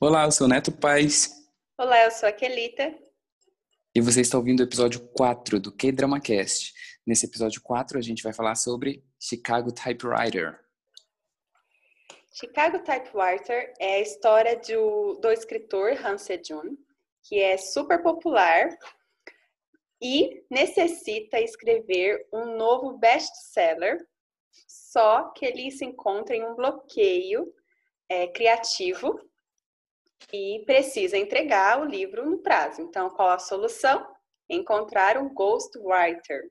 Olá, eu sou Neto Paz. Olá, eu sou a Kelita. E você está ouvindo o episódio 4 do K-Drama Cast. Nesse episódio 4, a gente vai falar sobre Chicago Typewriter. Chicago Typewriter é a história do, do escritor Han Se-jun, que é super popular e necessita escrever um novo best-seller, só que ele se encontra em um bloqueio é, criativo e precisa entregar o livro no prazo. Então, qual a solução? Encontrar um ghostwriter.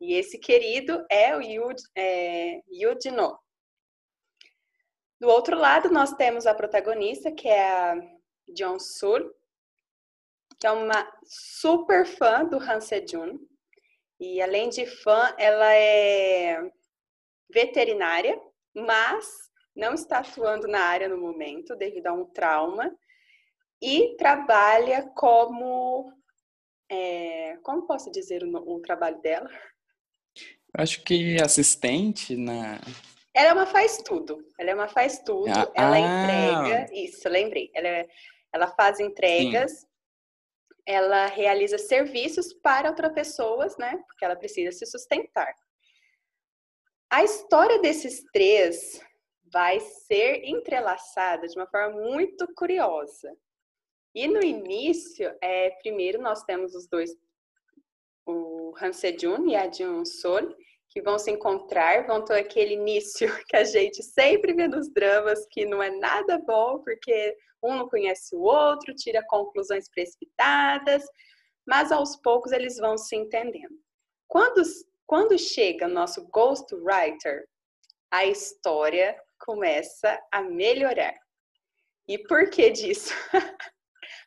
E esse querido é o Yud, é. Do outro lado, nós temos a protagonista, que é a Jeon Sul, que é uma super fã do Han Se-jun. E além de fã, ela é veterinária, mas não está atuando na área no momento devido a um trauma e trabalha como é, como posso dizer o, o trabalho dela? Acho que assistente na. Ela é uma faz tudo. Ela é uma faz tudo. Ah, ela entrega. Isso, lembrei. Ela, é, ela faz entregas. Sim. Ela realiza serviços para outras pessoas, né? Porque ela precisa se sustentar. A história desses três vai ser entrelaçada de uma forma muito curiosa. E no início, é, primeiro nós temos os dois, o Han Se-jun e a Jun Sol, que vão se encontrar, vão ter aquele início que a gente sempre vê nos dramas, que não é nada bom, porque um não conhece o outro, tira conclusões precipitadas, mas aos poucos eles vão se entendendo. Quando, quando chega o nosso ghostwriter, a história começa a melhorar. E por que disso?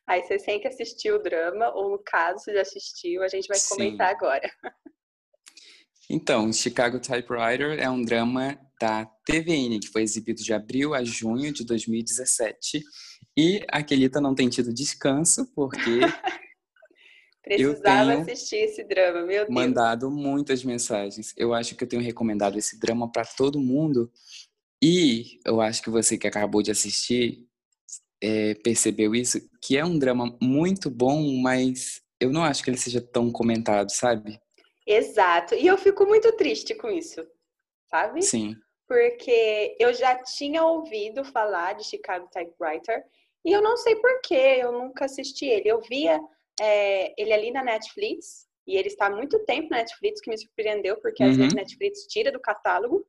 Aí você tem que assistir o drama, ou no caso, você já assistiu, a gente vai Sim. comentar agora. Então, Chicago Typewriter é um drama da TVN, que foi exibido de abril a junho de 2017. E a Kelita não tem tido descanso, porque. Precisava assistir esse drama, meu Deus. Mandado muitas mensagens. Eu acho que eu tenho recomendado esse drama para todo mundo. E eu acho que você que acabou de assistir é, percebeu isso, que é um drama muito bom, mas eu não acho que ele seja tão comentado, sabe? Exato. E eu fico muito triste com isso, sabe? Sim. Porque eu já tinha ouvido falar de Chicago Typewriter e eu não sei porquê, eu nunca assisti ele. Eu via é, ele ali na Netflix e ele está há muito tempo na Netflix, que me surpreendeu, porque uhum. às vezes a Netflix tira do catálogo.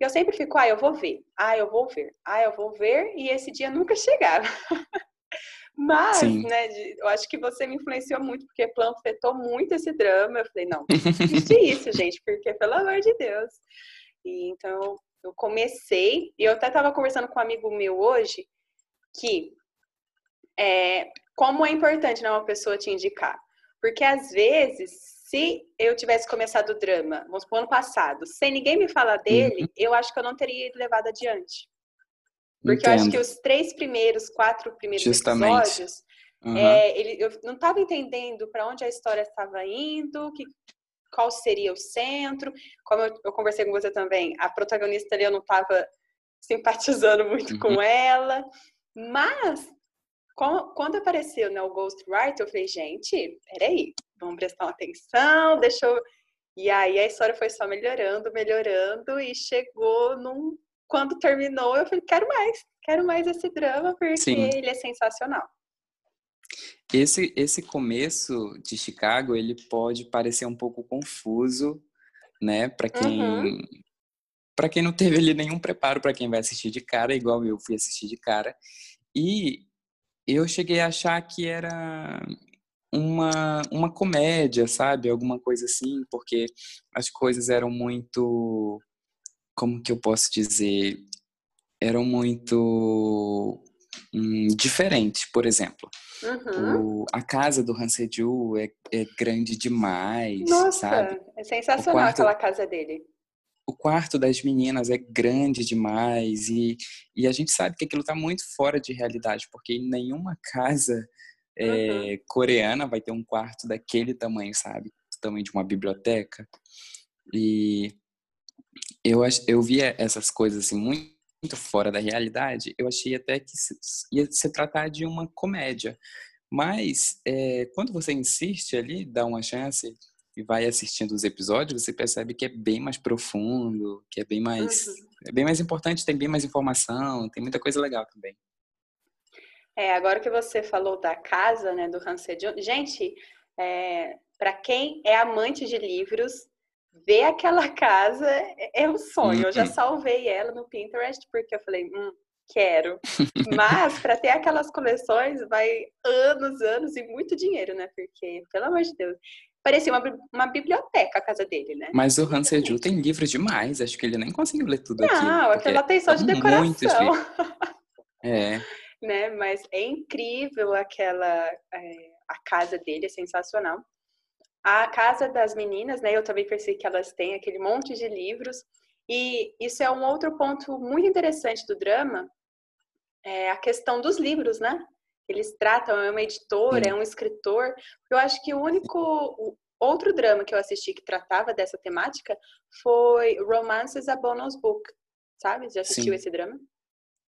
Eu sempre fico, ah, eu vou ver, ah, eu vou ver, ah, eu vou ver, e esse dia nunca chegava. Mas, Sim. né, eu acho que você me influenciou muito, porque panfletou muito esse drama. Eu falei, não, existe isso, gente, porque, pelo amor de Deus. E, então, eu comecei, e eu até estava conversando com um amigo meu hoje, que é, como é importante né, uma pessoa te indicar. Porque, às vezes, se eu tivesse começado o drama, vamos supor, ano passado, sem ninguém me falar dele, uhum. eu acho que eu não teria levado adiante. Porque Entendo. eu acho que os três primeiros, quatro primeiros Justamente. episódios, uhum. é, ele, eu não estava entendendo para onde a história estava indo, que, qual seria o centro. Como eu, eu, conversei com você também, a protagonista ali eu não estava simpatizando muito uhum. com ela. Mas, quando apareceu né, o Ghostwriter, eu falei, gente, peraí, vamos prestar atenção, deixa eu... E aí a história foi só melhorando, melhorando e chegou num... Quando terminou, eu falei, quero mais, quero mais esse drama porque Sim. ele é sensacional. Esse, esse começo de Chicago, ele pode parecer um pouco confuso, né, para quem uhum. para quem não teve ali nenhum preparo para quem vai assistir de cara, igual eu fui assistir de cara. E eu cheguei a achar que era uma, uma comédia, sabe? Alguma coisa assim, porque as coisas eram muito. Como que eu posso dizer? Eram muito hum, diferentes, por exemplo. Uhum. O, a casa do Han Sejul é, é grande demais, Nossa, sabe? é sensacional quarto, aquela casa dele. O quarto das meninas é grande demais e, e a gente sabe que aquilo está muito fora de realidade, porque em nenhuma casa é, coreana vai ter um quarto daquele tamanho, sabe? Tamanho de uma biblioteca. E eu, eu via essas coisas assim muito muito fora da realidade, eu achei até que ia se tratar de uma comédia. Mas é, quando você insiste ali, dá uma chance e vai assistindo os episódios, você percebe que é bem mais profundo, que é bem mais, uhum. é bem mais importante, tem bem mais informação, tem muita coisa legal também. É, agora que você falou da casa, né, do Hans Sejong, gente, é, para quem é amante de livros, ver aquela casa é, é um sonho. Eu já uhum. salvei ela no Pinterest porque eu falei, hum, quero. Mas para ter aquelas coleções vai anos, anos e muito dinheiro, né? Porque, pelo amor de Deus, parecia uma, uma biblioteca a casa dele, né? Mas o Hans Ju tem livros demais. Acho que ele nem conseguiu ler tudo aqui. Não, aquela tem só de decoração. É. né? Mas é incrível aquela é, a casa dele, é sensacional. A casa das meninas, né? Eu também percebi que elas têm aquele monte de livros. E isso é um outro ponto muito interessante do drama, é a questão dos livros, né? Eles tratam, é uma editora, é um escritor. Eu acho que o único outro drama que eu assisti que tratava dessa temática foi Romances a Bonus Book, sabe? Já assistiu Sim. esse drama?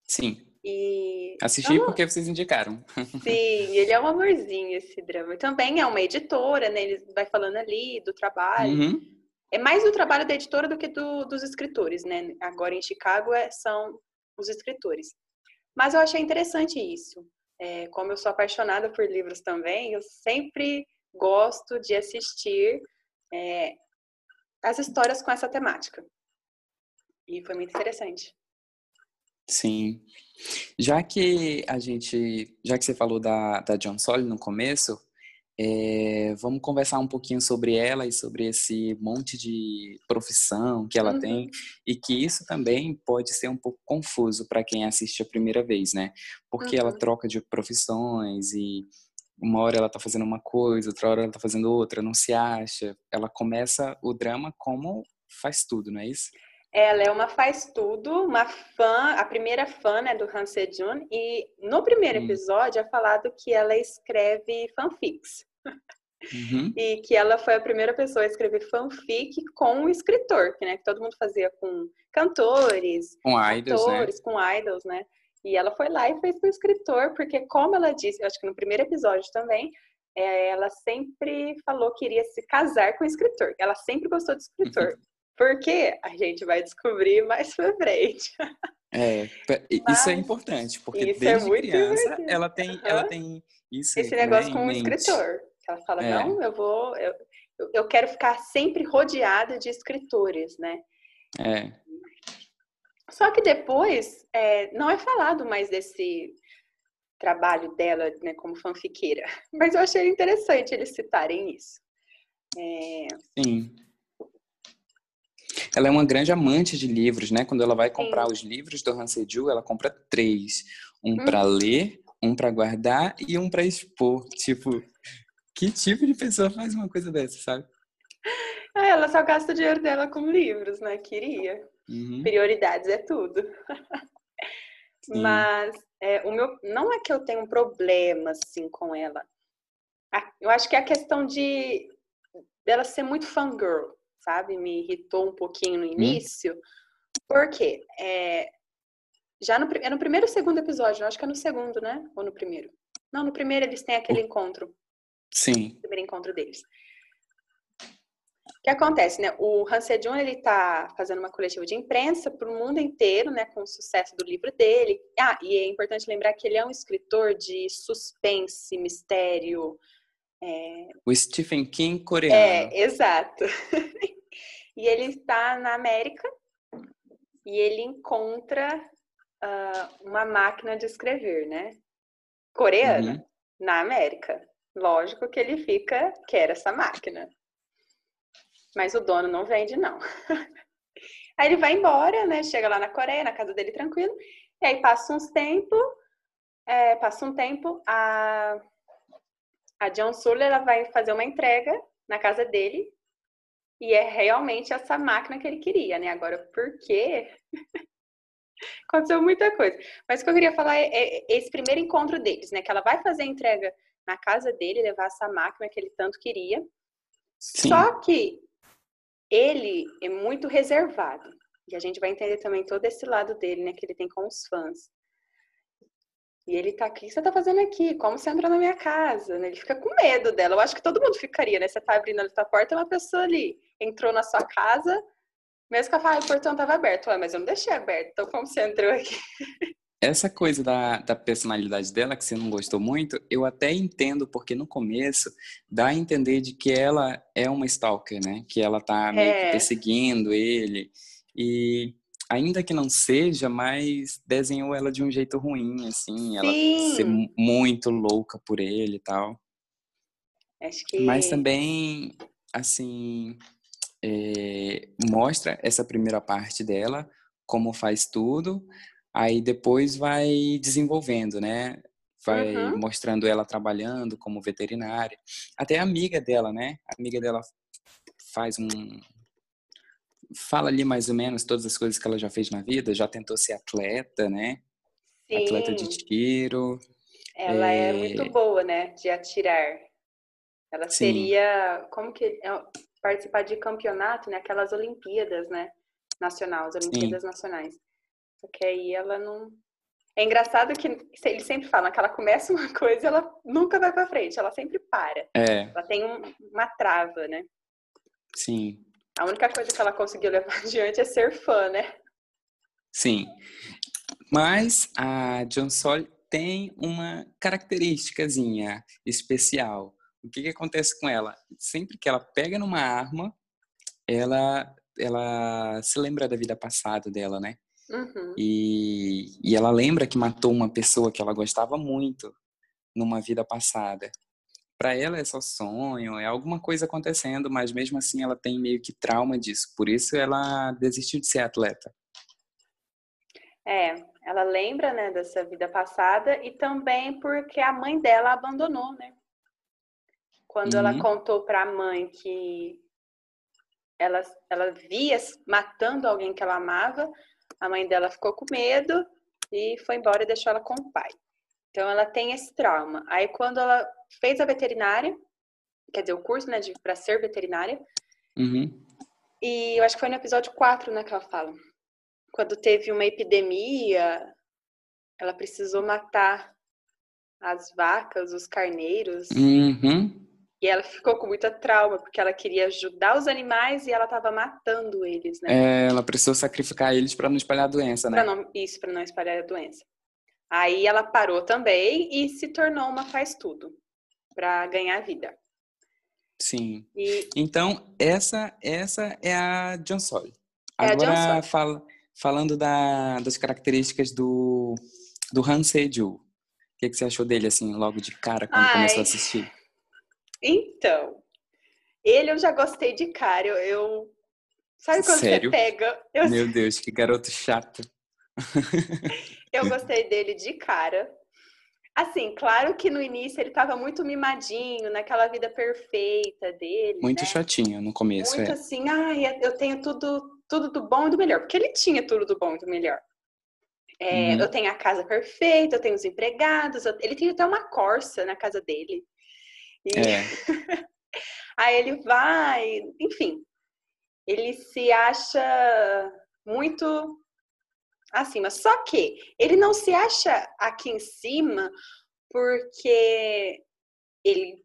Sim. E assisti então, porque vocês indicaram. Sim, ele é um amorzinho esse drama. Também é uma editora, né? Ele vai falando ali do trabalho. Uhum. É mais do trabalho da editora do que do, dos escritores, né? Agora em Chicago é, são os escritores. Mas eu achei interessante isso. É, como eu sou apaixonada por livros também, eu sempre gosto de assistir é, as histórias com essa temática. E foi muito interessante. Sim. Já que a gente, já que você falou da, da John Solly no começo, é, vamos conversar um pouquinho sobre ela e sobre esse monte de profissão que ela uhum. tem e que isso também pode ser um pouco confuso para quem assiste a primeira vez, né? Porque uhum. ela troca de profissões e uma hora ela está fazendo uma coisa, outra hora ela está fazendo outra, não se acha. Ela começa o drama como faz tudo, não é isso? Ela é uma faz tudo, uma fã, a primeira fã né, do Han Sejun, e no primeiro hum. episódio é falado que ela escreve fanfics. Uhum. e que ela foi a primeira pessoa a escrever fanfic com um escritor, que, né, que todo mundo fazia com cantores, com idols, né? com idols, né? E ela foi lá e fez com o escritor, porque como ela disse, acho que no primeiro episódio também, é, ela sempre falou que iria se casar com o escritor. Ela sempre gostou de escritor. Porque a gente vai descobrir mais pra frente. É, Mas, isso é importante, porque é desde é criança ela tem, uhum. ela tem isso. Esse negócio com o escritor. Ela fala, é. não, eu vou. Eu, eu quero ficar sempre rodeada de escritores, né? É. Só que depois é, não é falado mais desse trabalho dela né, como fanfiqueira. Mas eu achei interessante eles citarem isso. É... Sim. Ela é uma grande amante de livros, né? Quando ela vai comprar Sim. os livros do Han Sejong, ela compra três. Um hum. para ler, um para guardar e um para expor. Tipo, que tipo de pessoa faz uma coisa dessa, sabe? Ah, ela só gasta o dinheiro dela com livros, né? Queria. Uhum. Prioridades é tudo. Mas é, o meu não é que eu tenho um problema assim com ela. Eu acho que é a questão de dela ser muito fangirl, sabe? Me irritou um pouquinho no hum. início. Hum. Porque é, já no, é no primeiro ou segundo episódio, acho que é no segundo, né? Ou no primeiro? Não, no primeiro eles têm aquele encontro. Sim. O primeiro encontro deles. O que acontece, né? O Han Sejun, ele tá fazendo uma coletiva de imprensa para o mundo inteiro, né? Com o sucesso do livro dele. Ah, e é importante lembrar que ele é um escritor de suspense, mistério. É... O Stephen King coreano. É, exato. e ele está na América e ele encontra uh, uma máquina de escrever, né? Coreana, uhum. na América. Lógico que ele fica, quer essa máquina. Mas o dono não vende, não. aí ele vai embora, né? Chega lá na Coreia, na casa dele tranquilo. E aí passa uns tempo, é, passa um tempo, a, a John Sully, ela vai fazer uma entrega na casa dele. E é realmente essa máquina que ele queria, né? Agora, por quê? Aconteceu muita coisa. Mas o que eu queria falar é, é, esse primeiro encontro deles, né? Que ela vai fazer a entrega na casa dele, levar essa máquina que ele tanto queria. Sim. Só que ele é muito reservado, E a gente vai entender também todo esse lado dele, né? Que ele tem com os fãs. E ele tá aqui, o que você tá fazendo aqui? Como você entrou na minha casa? Ele fica com medo dela. Eu acho que todo mundo ficaria, né? Você tá abrindo a porta, uma pessoa ali entrou na sua casa, mesmo que ela fale, ah, o portão tava aberto. Ué, mas eu não deixei aberto, então como você entrou aqui? Essa coisa da, da personalidade dela, que você não gostou muito, eu até entendo, porque no começo dá a entender de que ela é uma stalker, né? Que ela tá meio que é. perseguindo ele. E ainda que não seja, mas desenhou ela de um jeito ruim, assim, Sim. ela ser muito louca por ele e tal. Acho que... Mas também, assim, é, mostra essa primeira parte dela, como faz tudo, Aí depois vai desenvolvendo, né? Vai uhum. mostrando ela trabalhando como veterinária. Até a amiga dela, né? A amiga dela faz um. Fala ali mais ou menos todas as coisas que ela já fez na vida. Já tentou ser atleta, né? Sim. Atleta de tiro. Ela é... é muito boa, né? De atirar. Ela Sim. seria. Como que. É, participar de campeonato, né? Aquelas Olimpíadas, né? Nacional, as Olimpíadas Sim. Nacionais. Porque aí ela não. É engraçado que eles sempre falam que ela começa uma coisa e ela nunca vai para frente, ela sempre para. É. Ela tem um, uma trava, né? Sim. A única coisa que ela conseguiu levar adiante é ser fã, né? Sim. Mas a John Sol tem uma característicazinha especial. O que, que acontece com ela? Sempre que ela pega numa arma, ela ela se lembra da vida passada dela, né? Uhum. E, e ela lembra que matou uma pessoa que ela gostava muito numa vida passada. Para ela é só sonho, é alguma coisa acontecendo, mas mesmo assim ela tem meio que trauma disso. Por isso ela desistiu de ser atleta. É, ela lembra, né, dessa vida passada e também porque a mãe dela abandonou, né? Quando uhum. ela contou para a mãe que ela, ela via matando alguém que ela amava, a mãe dela ficou com medo e foi embora e deixou ela com o pai. Então ela tem esse trauma. Aí quando ela fez a veterinária, quer dizer, o curso, né, para ser veterinária, uhum. e eu acho que foi no episódio 4, né, que ela fala. Quando teve uma epidemia, ela precisou matar as vacas, os carneiros. Uhum. E ela ficou com muita trauma, porque ela queria ajudar os animais e ela estava matando eles, né? É, ela precisou sacrificar eles para não espalhar a doença, né? Pra não, isso, para não espalhar a doença. Aí ela parou também e se tornou uma faz-tudo para ganhar vida. Sim. E... Então, essa essa é a John Sol. É Agora, fala, falando da, das características do, do Han Se-ju. O que, que você achou dele, assim, logo de cara, quando Ai. começou a assistir? Então, ele eu já gostei de cara. Eu, eu... sabe quando Sério? você pega? Eu... Meu Deus, que garoto chato. eu gostei dele de cara. Assim, claro que no início ele tava muito mimadinho, naquela vida perfeita dele. Muito né? chatinho no começo, muito é. assim, ai, eu tenho tudo, tudo do bom e do melhor. Porque ele tinha tudo do bom e do melhor. É, uhum. Eu tenho a casa perfeita, eu tenho os empregados, eu... ele tem até uma Corsa na casa dele. E... É. aí ele vai, enfim, ele se acha muito acima. Só que ele não se acha aqui em cima porque ele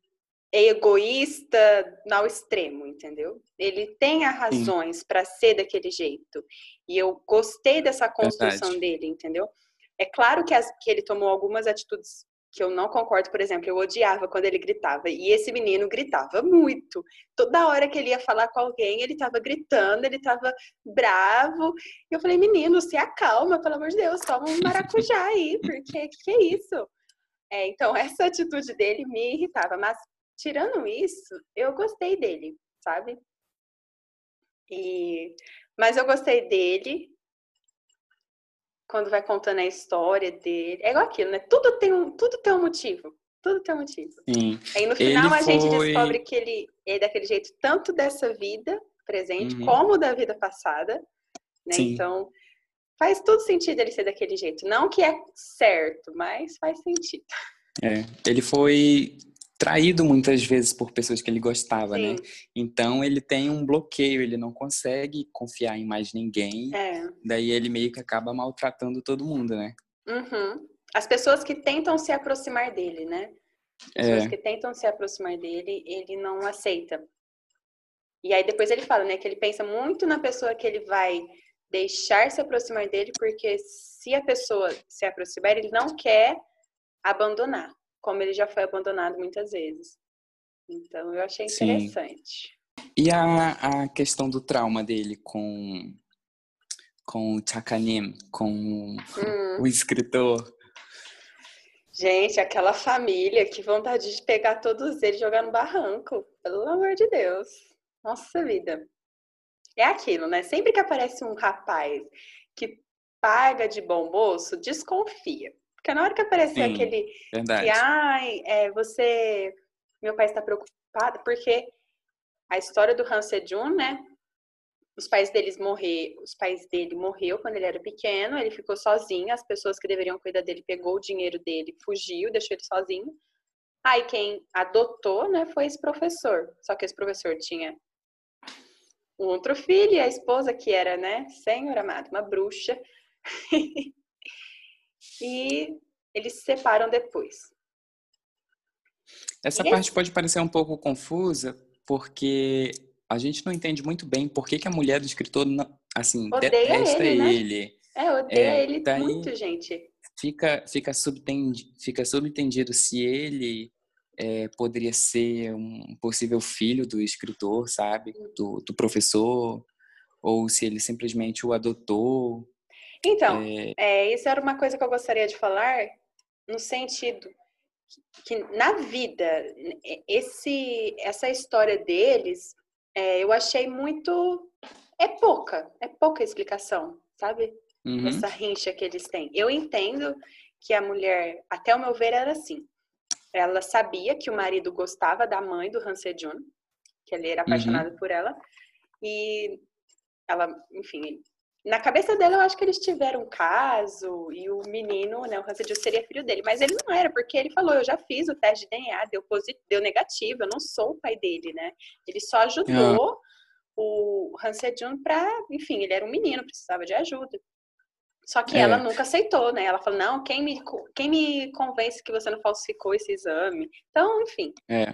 é egoísta ao extremo, entendeu? Ele tem as razões para ser daquele jeito. E eu gostei dessa construção Verdade. dele, entendeu? É claro que, as, que ele tomou algumas atitudes que eu não concordo, por exemplo, eu odiava quando ele gritava. E esse menino gritava muito. Toda hora que ele ia falar com alguém, ele estava gritando, ele estava bravo. E eu falei, menino, se acalma, pelo amor de Deus, toma um maracujá aí, porque que, que é isso? É, então, essa atitude dele me irritava. Mas, tirando isso, eu gostei dele, sabe? E... Mas eu gostei dele, quando vai contando a história dele. É igual aquilo, né? Tudo tem um, tudo tem um motivo. Tudo tem um motivo. Sim. Aí no final ele a gente descobre que ele é daquele jeito tanto dessa vida presente uhum. como da vida passada. Né? Então faz todo sentido ele ser daquele jeito. Não que é certo, mas faz sentido. É, ele foi traído muitas vezes por pessoas que ele gostava, né? Sim. né? Então ele tem um bloqueio, ele não consegue confiar em mais ninguém. É. Daí ele meio que acaba maltratando todo mundo, né? Uhum. As pessoas que tentam se aproximar dele, né? As pessoas é. que tentam se aproximar dele, ele não aceita. E aí depois ele fala, né, que ele pensa muito na pessoa que ele vai deixar se aproximar dele, porque se a pessoa se aproximar, ele não quer abandonar como ele já foi abandonado muitas vezes. Então, eu achei interessante. Sim. E a, a questão do trauma dele com, com o Chakanim, com hum. o escritor? Gente, aquela família, que vontade de pegar todos eles e jogar no barranco. Pelo amor de Deus. Nossa vida. É aquilo, né? Sempre que aparece um rapaz que paga de bom moço, desconfia. Porque na hora que aparecer Sim, aquele verdade. que, ai, é, você, meu pai está preocupado, porque a história do Han Sejun, né? Os pais deles morrer, os pais dele morreu quando ele era pequeno, ele ficou sozinho, as pessoas que deveriam cuidar dele pegou o dinheiro dele, fugiu, deixou ele sozinho. Aí quem adotou, né, foi esse professor. Só que esse professor tinha um outro filho e a esposa que era, né, Senhor amado, uma bruxa. e eles se separam depois. Essa e parte esse... pode parecer um pouco confusa, porque a gente não entende muito bem por que, que a mulher do escritor, assim, odeia detesta ele. Né? ele. É, odeia é, ele daí muito, gente. Fica, fica, subentendido, fica se ele é, poderia ser um possível filho do escritor, sabe? Do, do professor, ou se ele simplesmente o adotou. Então, é... É, isso era uma coisa que eu gostaria de falar, no sentido que, na vida, esse, essa história deles, é, eu achei muito. É pouca, é pouca explicação, sabe? Uhum. Essa rincha que eles têm. Eu entendo que a mulher, até o meu ver, era assim. Ela sabia que o marido gostava da mãe do Han Sejun, que ele era uhum. apaixonado uhum. por ela, e ela, enfim, na cabeça dela, eu acho que eles tiveram um caso e o menino, né, o Hansedil seria filho dele, mas ele não era, porque ele falou: Eu já fiz o teste de DNA, deu, positivo, deu negativo, eu não sou o pai dele, né? Ele só ajudou ah. o Hansedil para, enfim, ele era um menino, precisava de ajuda. Só que é. ela nunca aceitou, né? Ela falou: Não, quem me, quem me convence que você não falsificou esse exame? Então, enfim. É.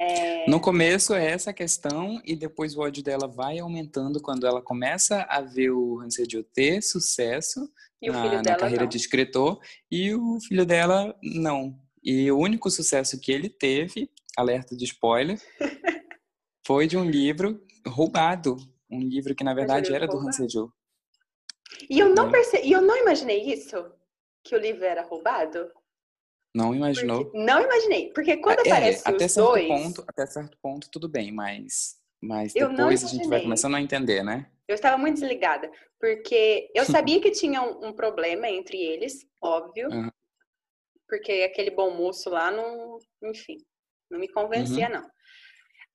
É... No começo é essa questão e depois o ódio dela vai aumentando quando ela começa a ver o Hansel ter sucesso na, na, carreira não. de escritor e o filho dela não. E o único sucesso que ele teve, alerta de spoiler, foi de um livro roubado, um livro que na verdade era do Hansel. E eu não é. percebi, eu não imaginei isso, que o livro era roubado. Não imaginou? Porque, não imaginei, porque quando é, aparece até os certo dois... Ponto, até certo ponto, tudo bem, mas, mas depois a gente vai começando a entender, né? Eu estava muito desligada, porque eu sabia que tinha um, um problema entre eles, óbvio, uhum. porque aquele bom moço lá não, enfim, não me convencia, uhum. não.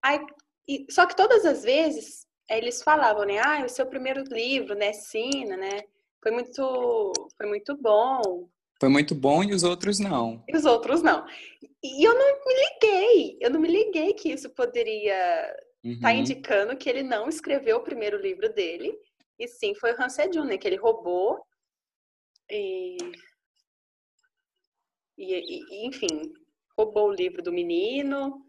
Aí, e, só que todas as vezes eles falavam, né? Ah, o seu primeiro livro, né? Sina, né? Foi muito, foi muito bom foi muito bom e os outros não. E os outros não. E eu não me liguei, eu não me liguei que isso poderia estar tá uhum. tá indicando que ele não escreveu o primeiro livro dele, e sim foi o Hans Sejun, né, que ele roubou e... E, e, enfim, roubou o livro do menino,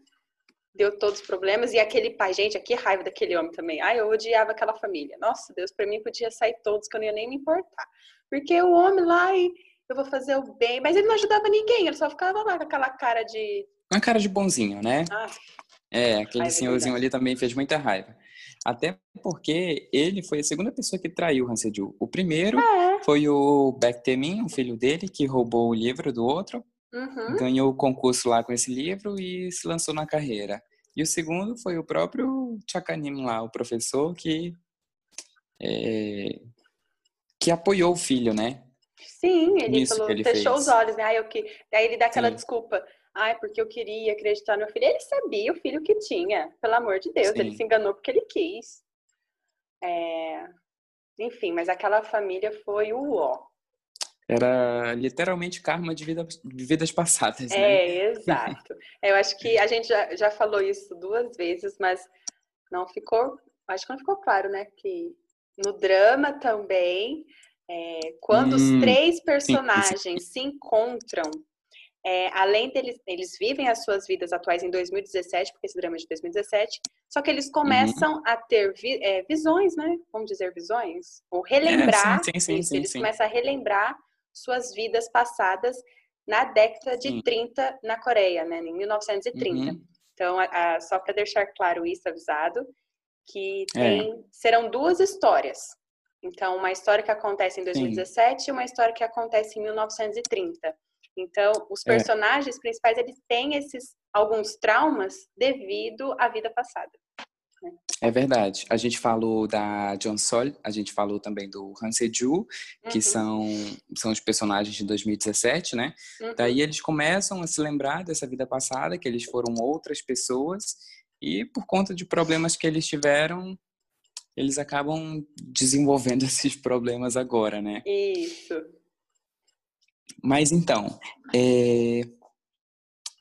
deu todos os problemas, e aquele pai, gente, que raiva daquele homem também. Ai, eu odiava aquela família. Nossa, Deus, para mim podia sair todos, que eu não ia nem me importar. Porque o homem lá e eu vou fazer o bem. Mas ele não ajudava ninguém, ele só ficava lá com aquela cara de. Uma cara de bonzinho, né? Ah, é, aquele senhorzinho ali também fez muita raiva. Até porque ele foi a segunda pessoa que traiu Hansedil. O primeiro é. foi o Beck Temin, o filho dele, que roubou o livro do outro, uhum. ganhou o concurso lá com esse livro e se lançou na carreira. E o segundo foi o próprio Chakanim lá, o professor que é, que apoiou o filho, né? Sim, ele falou, ele fechou fez. os olhos, né? Aí, eu que... Aí ele dá aquela Sim. desculpa. Ai, porque eu queria acreditar no filho. Ele sabia o filho que tinha, pelo amor de Deus. Sim. Ele se enganou porque ele quis. É... Enfim, mas aquela família foi o ó. Era literalmente karma de, vida, de vidas passadas, né? É, exato. Eu acho que a gente já, já falou isso duas vezes, mas não ficou, acho que não ficou claro, né? Que no drama também, é, quando hum, os três personagens sim, sim. se encontram, é, além deles, eles vivem as suas vidas atuais em 2017, porque esse drama é de 2017, só que eles começam uhum. a ter vi, é, visões, né? Vamos dizer visões? Ou relembrar. É, sim, sim, isso, eles começam a relembrar suas vidas passadas na década de 30 na Coreia, né? Em 1930. Uhum. Então, a, a, só para deixar claro isso, avisado, que é. tem, serão duas histórias. Então, uma história que acontece em 2017 Sim. e uma história que acontece em 1930. Então, os é. personagens é. principais, eles têm esses alguns traumas devido à vida passada. Né? É verdade. A gente falou da John Sol, a gente falou também do Han Se-ju, que uhum. são, são os personagens de 2017, né? Uhum. Daí eles começam a se lembrar dessa vida passada, que eles foram outras pessoas, e por conta de problemas que eles tiveram, eles acabam desenvolvendo esses problemas agora, né? Isso. Mas então, é...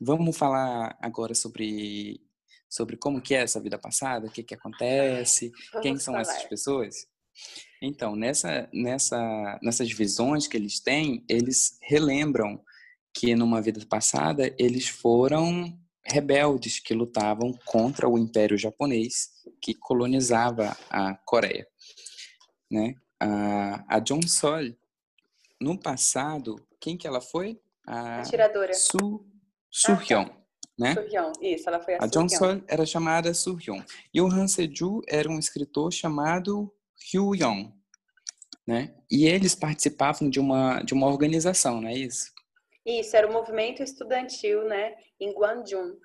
vamos falar agora sobre sobre como que é essa vida passada, o que que acontece, vamos quem são falar. essas pessoas. Então, nessa, nessa, nessas visões que eles têm, eles relembram que numa vida passada eles foram rebeldes que lutavam contra o Império Japonês que colonizava a Coreia. Né? A, a John Sol, no passado, quem que ela foi? A Atiradora. Su, Surhyun. Ah, tá. Né? Surhyun, isso, ela foi a, a John Sol era chamada Surhyun. E o Han Seju era um escritor chamado Hyu Yong. Né? E eles participavam de uma, de uma organização, não é isso? Isso, era o movimento estudantil, né, em Guangzhou,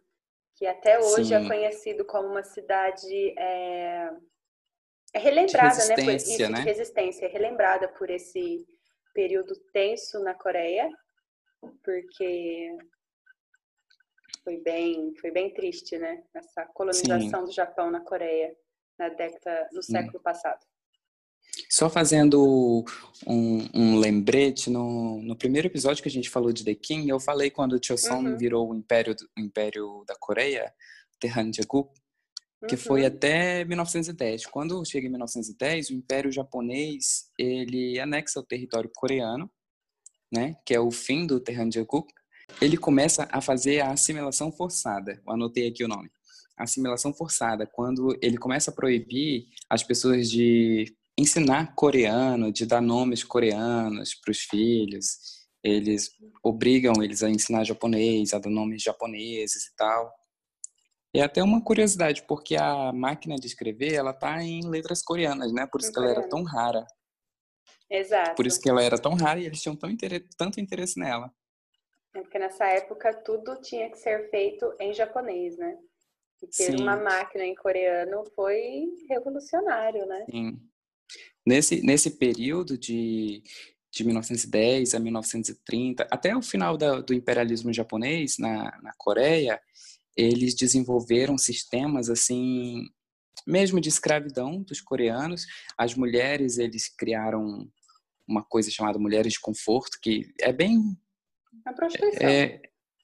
que até hoje é Sim. é conhecido como uma cidade é, é relembrada, né, por isso, né? resistência, é relembrada por esse período tenso na Coreia, porque foi bem, foi bem triste, né, essa colonização Sim. do Japão na Coreia na década, no século passado. Só fazendo um, um, lembrete, no, no primeiro episódio que a gente falou de The King, eu falei quando o Choson uhum. virou o império, o império da Coreia, Terranjagu, que uhum. foi até 1910. Quando chega em 1910, o Império Japonês ele anexa o território coreano, né, que é o fim do Terranjagu. Ele começa a fazer a assimilação forçada. Eu anotei aqui o nome. Assimilação forçada, quando ele começa a proibir as pessoas de ensinar coreano, de dar nomes coreanos para os filhos. Eles obrigam eles a ensinar japonês, a dar nomes japoneses e tal. E até uma curiosidade, porque a máquina de escrever, ela tá em letras coreanas, né? Por isso que ela era tão rara. Exato. Por isso que ela era tão rara e eles tinham tão interesse, tanto interesse nela. É porque nessa época tudo tinha que ser feito em japonês, né? E ter Sim. uma máquina em coreano foi revolucionário, né? Sim. Nesse, nesse período de, de 1910 a 1930, até o final da, do imperialismo japonês na, na Coreia, eles desenvolveram sistemas assim, mesmo de escravidão dos coreanos. As mulheres, eles criaram uma coisa chamada mulheres de conforto, que é bem... A prostituição. É,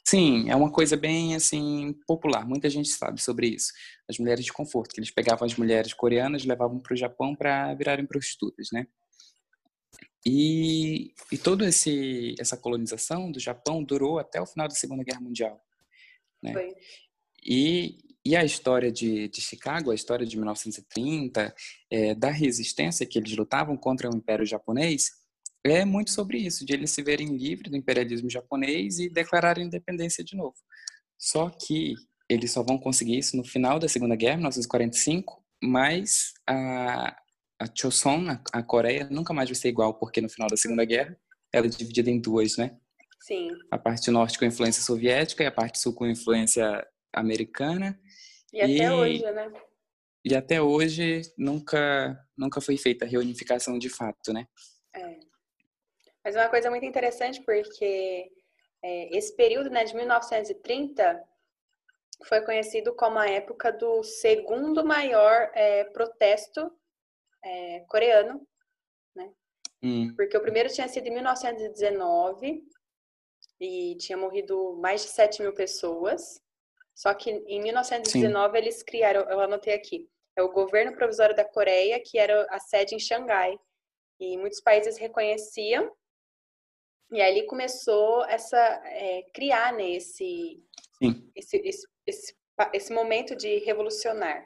Sim, é uma coisa bem assim popular. Muita gente sabe sobre isso. As mulheres de conforto, que eles pegavam as mulheres coreanas, levavam para o Japão para virarem prostitutas, né? E, e toda essa colonização do Japão durou até o final da Segunda Guerra Mundial, né? Foi. E, e a história de, de Chicago, a história de 1930, é, da resistência que eles lutavam contra o Império Japonês, é muito sobre isso, de eles se verem livres do imperialismo japonês e declararem independência de novo. Só que eles só vão conseguir isso no final da Segunda Guerra, 1945, mas a, a Choson, a, a Coreia, nunca mais vai ser igual, porque no final da Segunda Guerra ela é dividida em duas, né? Sim. A parte norte com influência soviética e a parte sul com influência americana. E, e até hoje, né? E até hoje nunca, nunca foi feita a reunificação de fato, né? É. Mas é uma coisa muito interessante porque é, esse período né, de 1930 foi conhecido como a época do segundo maior é, protesto é, coreano, né? Hum. Porque o primeiro tinha sido em 1919 e tinha morrido mais de 7 mil pessoas. Só que em 1919 Sim. eles criaram, eu anotei aqui, é o governo provisório da Coreia, que era a sede em Xangai. E muitos países reconheciam. E aí começou essa é, criar né, esse, esse, esse, esse, esse, momento de revolucionar,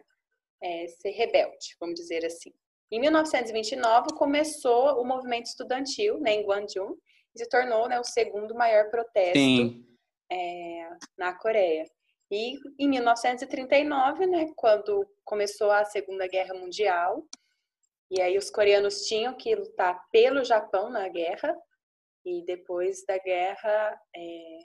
é, ser rebelde, vamos dizer assim. Em 1929 começou o movimento estudantil né, em Gwangju e se tornou né, o segundo maior protesto é, na Coreia. E em 1939, né, quando começou a Segunda Guerra Mundial, e aí os coreanos tinham que lutar pelo Japão na guerra, e depois da guerra é,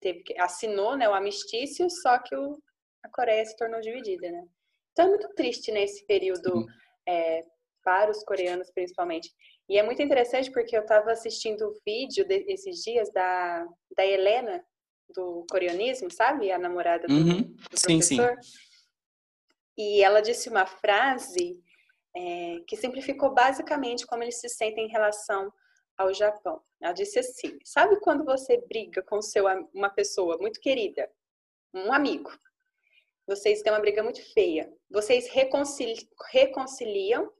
teve que, assinou né, o armistício, só que o, a Coreia se tornou dividida. Né? Então é muito triste nesse período é, para os coreanos principalmente. E é muito interessante porque eu estava assistindo o vídeo desses dias da, da Helena, do coreanismo, sabe? A namorada do, uhum. do professor. Sim, sim. E ela disse uma frase é, que simplificou basicamente como eles se sentem em relação ao Japão. Ela disse assim: sabe quando você briga com seu, uma pessoa muito querida, um amigo? Vocês têm uma briga muito feia. Vocês reconcili reconciliam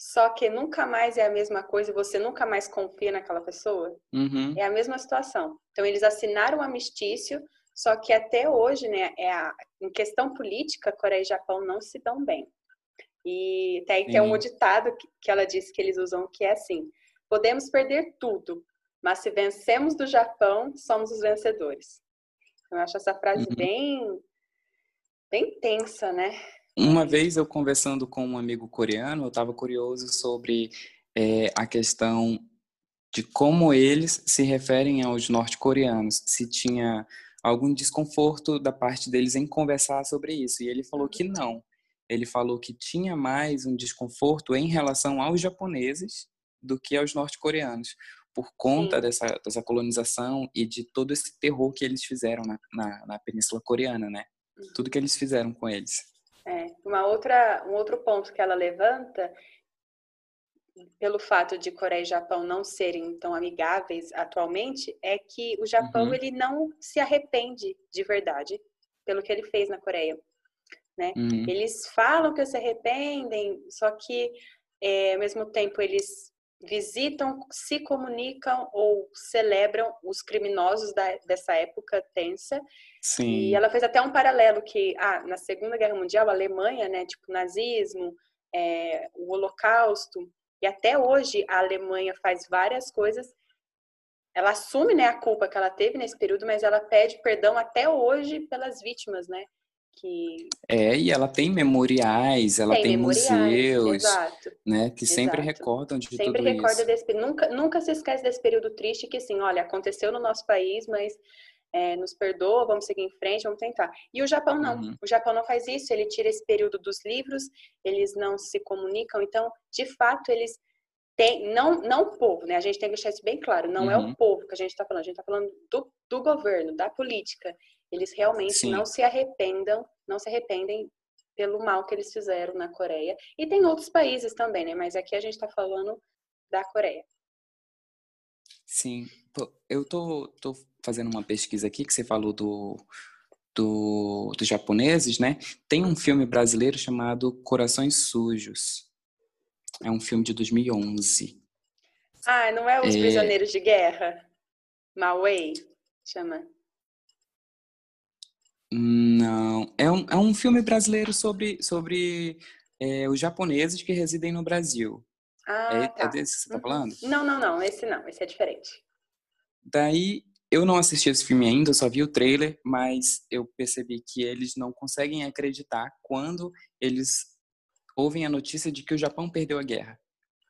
só que nunca mais é a mesma coisa você nunca mais confia naquela pessoa, uhum. é a mesma situação. Então, eles assinaram o um amistício, só que até hoje, né, é a, em questão política, Coreia e Japão não se dão bem. E tem, tem um ditado que, que ela disse que eles usam que é assim: podemos perder tudo, mas se vencemos do Japão, somos os vencedores. Eu acho essa frase uhum. bem, bem tensa, né? Uma vez eu conversando com um amigo coreano, eu estava curioso sobre é, a questão de como eles se referem aos norte-coreanos, se tinha algum desconforto da parte deles em conversar sobre isso. E ele falou que não. Ele falou que tinha mais um desconforto em relação aos japoneses do que aos norte-coreanos, por conta dessa, dessa colonização e de todo esse terror que eles fizeram na, na, na Península Coreana, né? Uhum. Tudo que eles fizeram com eles. É, uma outra, um outro ponto que ela levanta, pelo fato de Coreia e Japão não serem tão amigáveis atualmente, é que o Japão uhum. ele não se arrepende de verdade pelo que ele fez na Coreia. Né? Uhum. Eles falam que se arrependem, só que é, ao mesmo tempo eles visitam, se comunicam ou celebram os criminosos da, dessa época tensa. Sim. E ela fez até um paralelo que, ah, na Segunda Guerra Mundial, a Alemanha, né, tipo nazismo, é, o Holocausto, e até hoje a Alemanha faz várias coisas. Ela assume, né, a culpa que ela teve nesse período, mas ela pede perdão até hoje pelas vítimas, né? Que é e ela tem memoriais, ela tem, tem museus, exato, né, que sempre exato. recordam de sempre tudo recorda isso. Desse, nunca nunca se esquece desse período triste que assim, olha, aconteceu no nosso país, mas é, nos perdoa, vamos seguir em frente, vamos tentar. E o Japão não, uhum. o Japão não faz isso, ele tira esse período dos livros, eles não se comunicam, então, de fato, eles têm, não, não o povo, né? A gente tem que deixar isso bem claro, não uhum. é o uhum. povo que a gente está falando, a gente está falando do, do governo, da política eles realmente Sim. não se arrependam, não se arrependem pelo mal que eles fizeram na Coreia. E tem outros países também, né? Mas aqui a gente está falando da Coreia. Sim. Eu tô, tô fazendo uma pesquisa aqui que você falou do, do, dos japoneses, né? Tem um filme brasileiro chamado Corações Sujos. É um filme de 2011. Ah, não é Os é... Prisioneiros de Guerra? Mawei chama. Não, é um, é um filme brasileiro sobre, sobre é, os japoneses que residem no Brasil. Ah, é, tá. é desse que você tá uhum. falando? Não, não, não, esse não, esse é diferente. Daí, eu não assisti esse filme ainda, eu só vi o trailer, mas eu percebi que eles não conseguem acreditar quando eles ouvem a notícia de que o Japão perdeu a guerra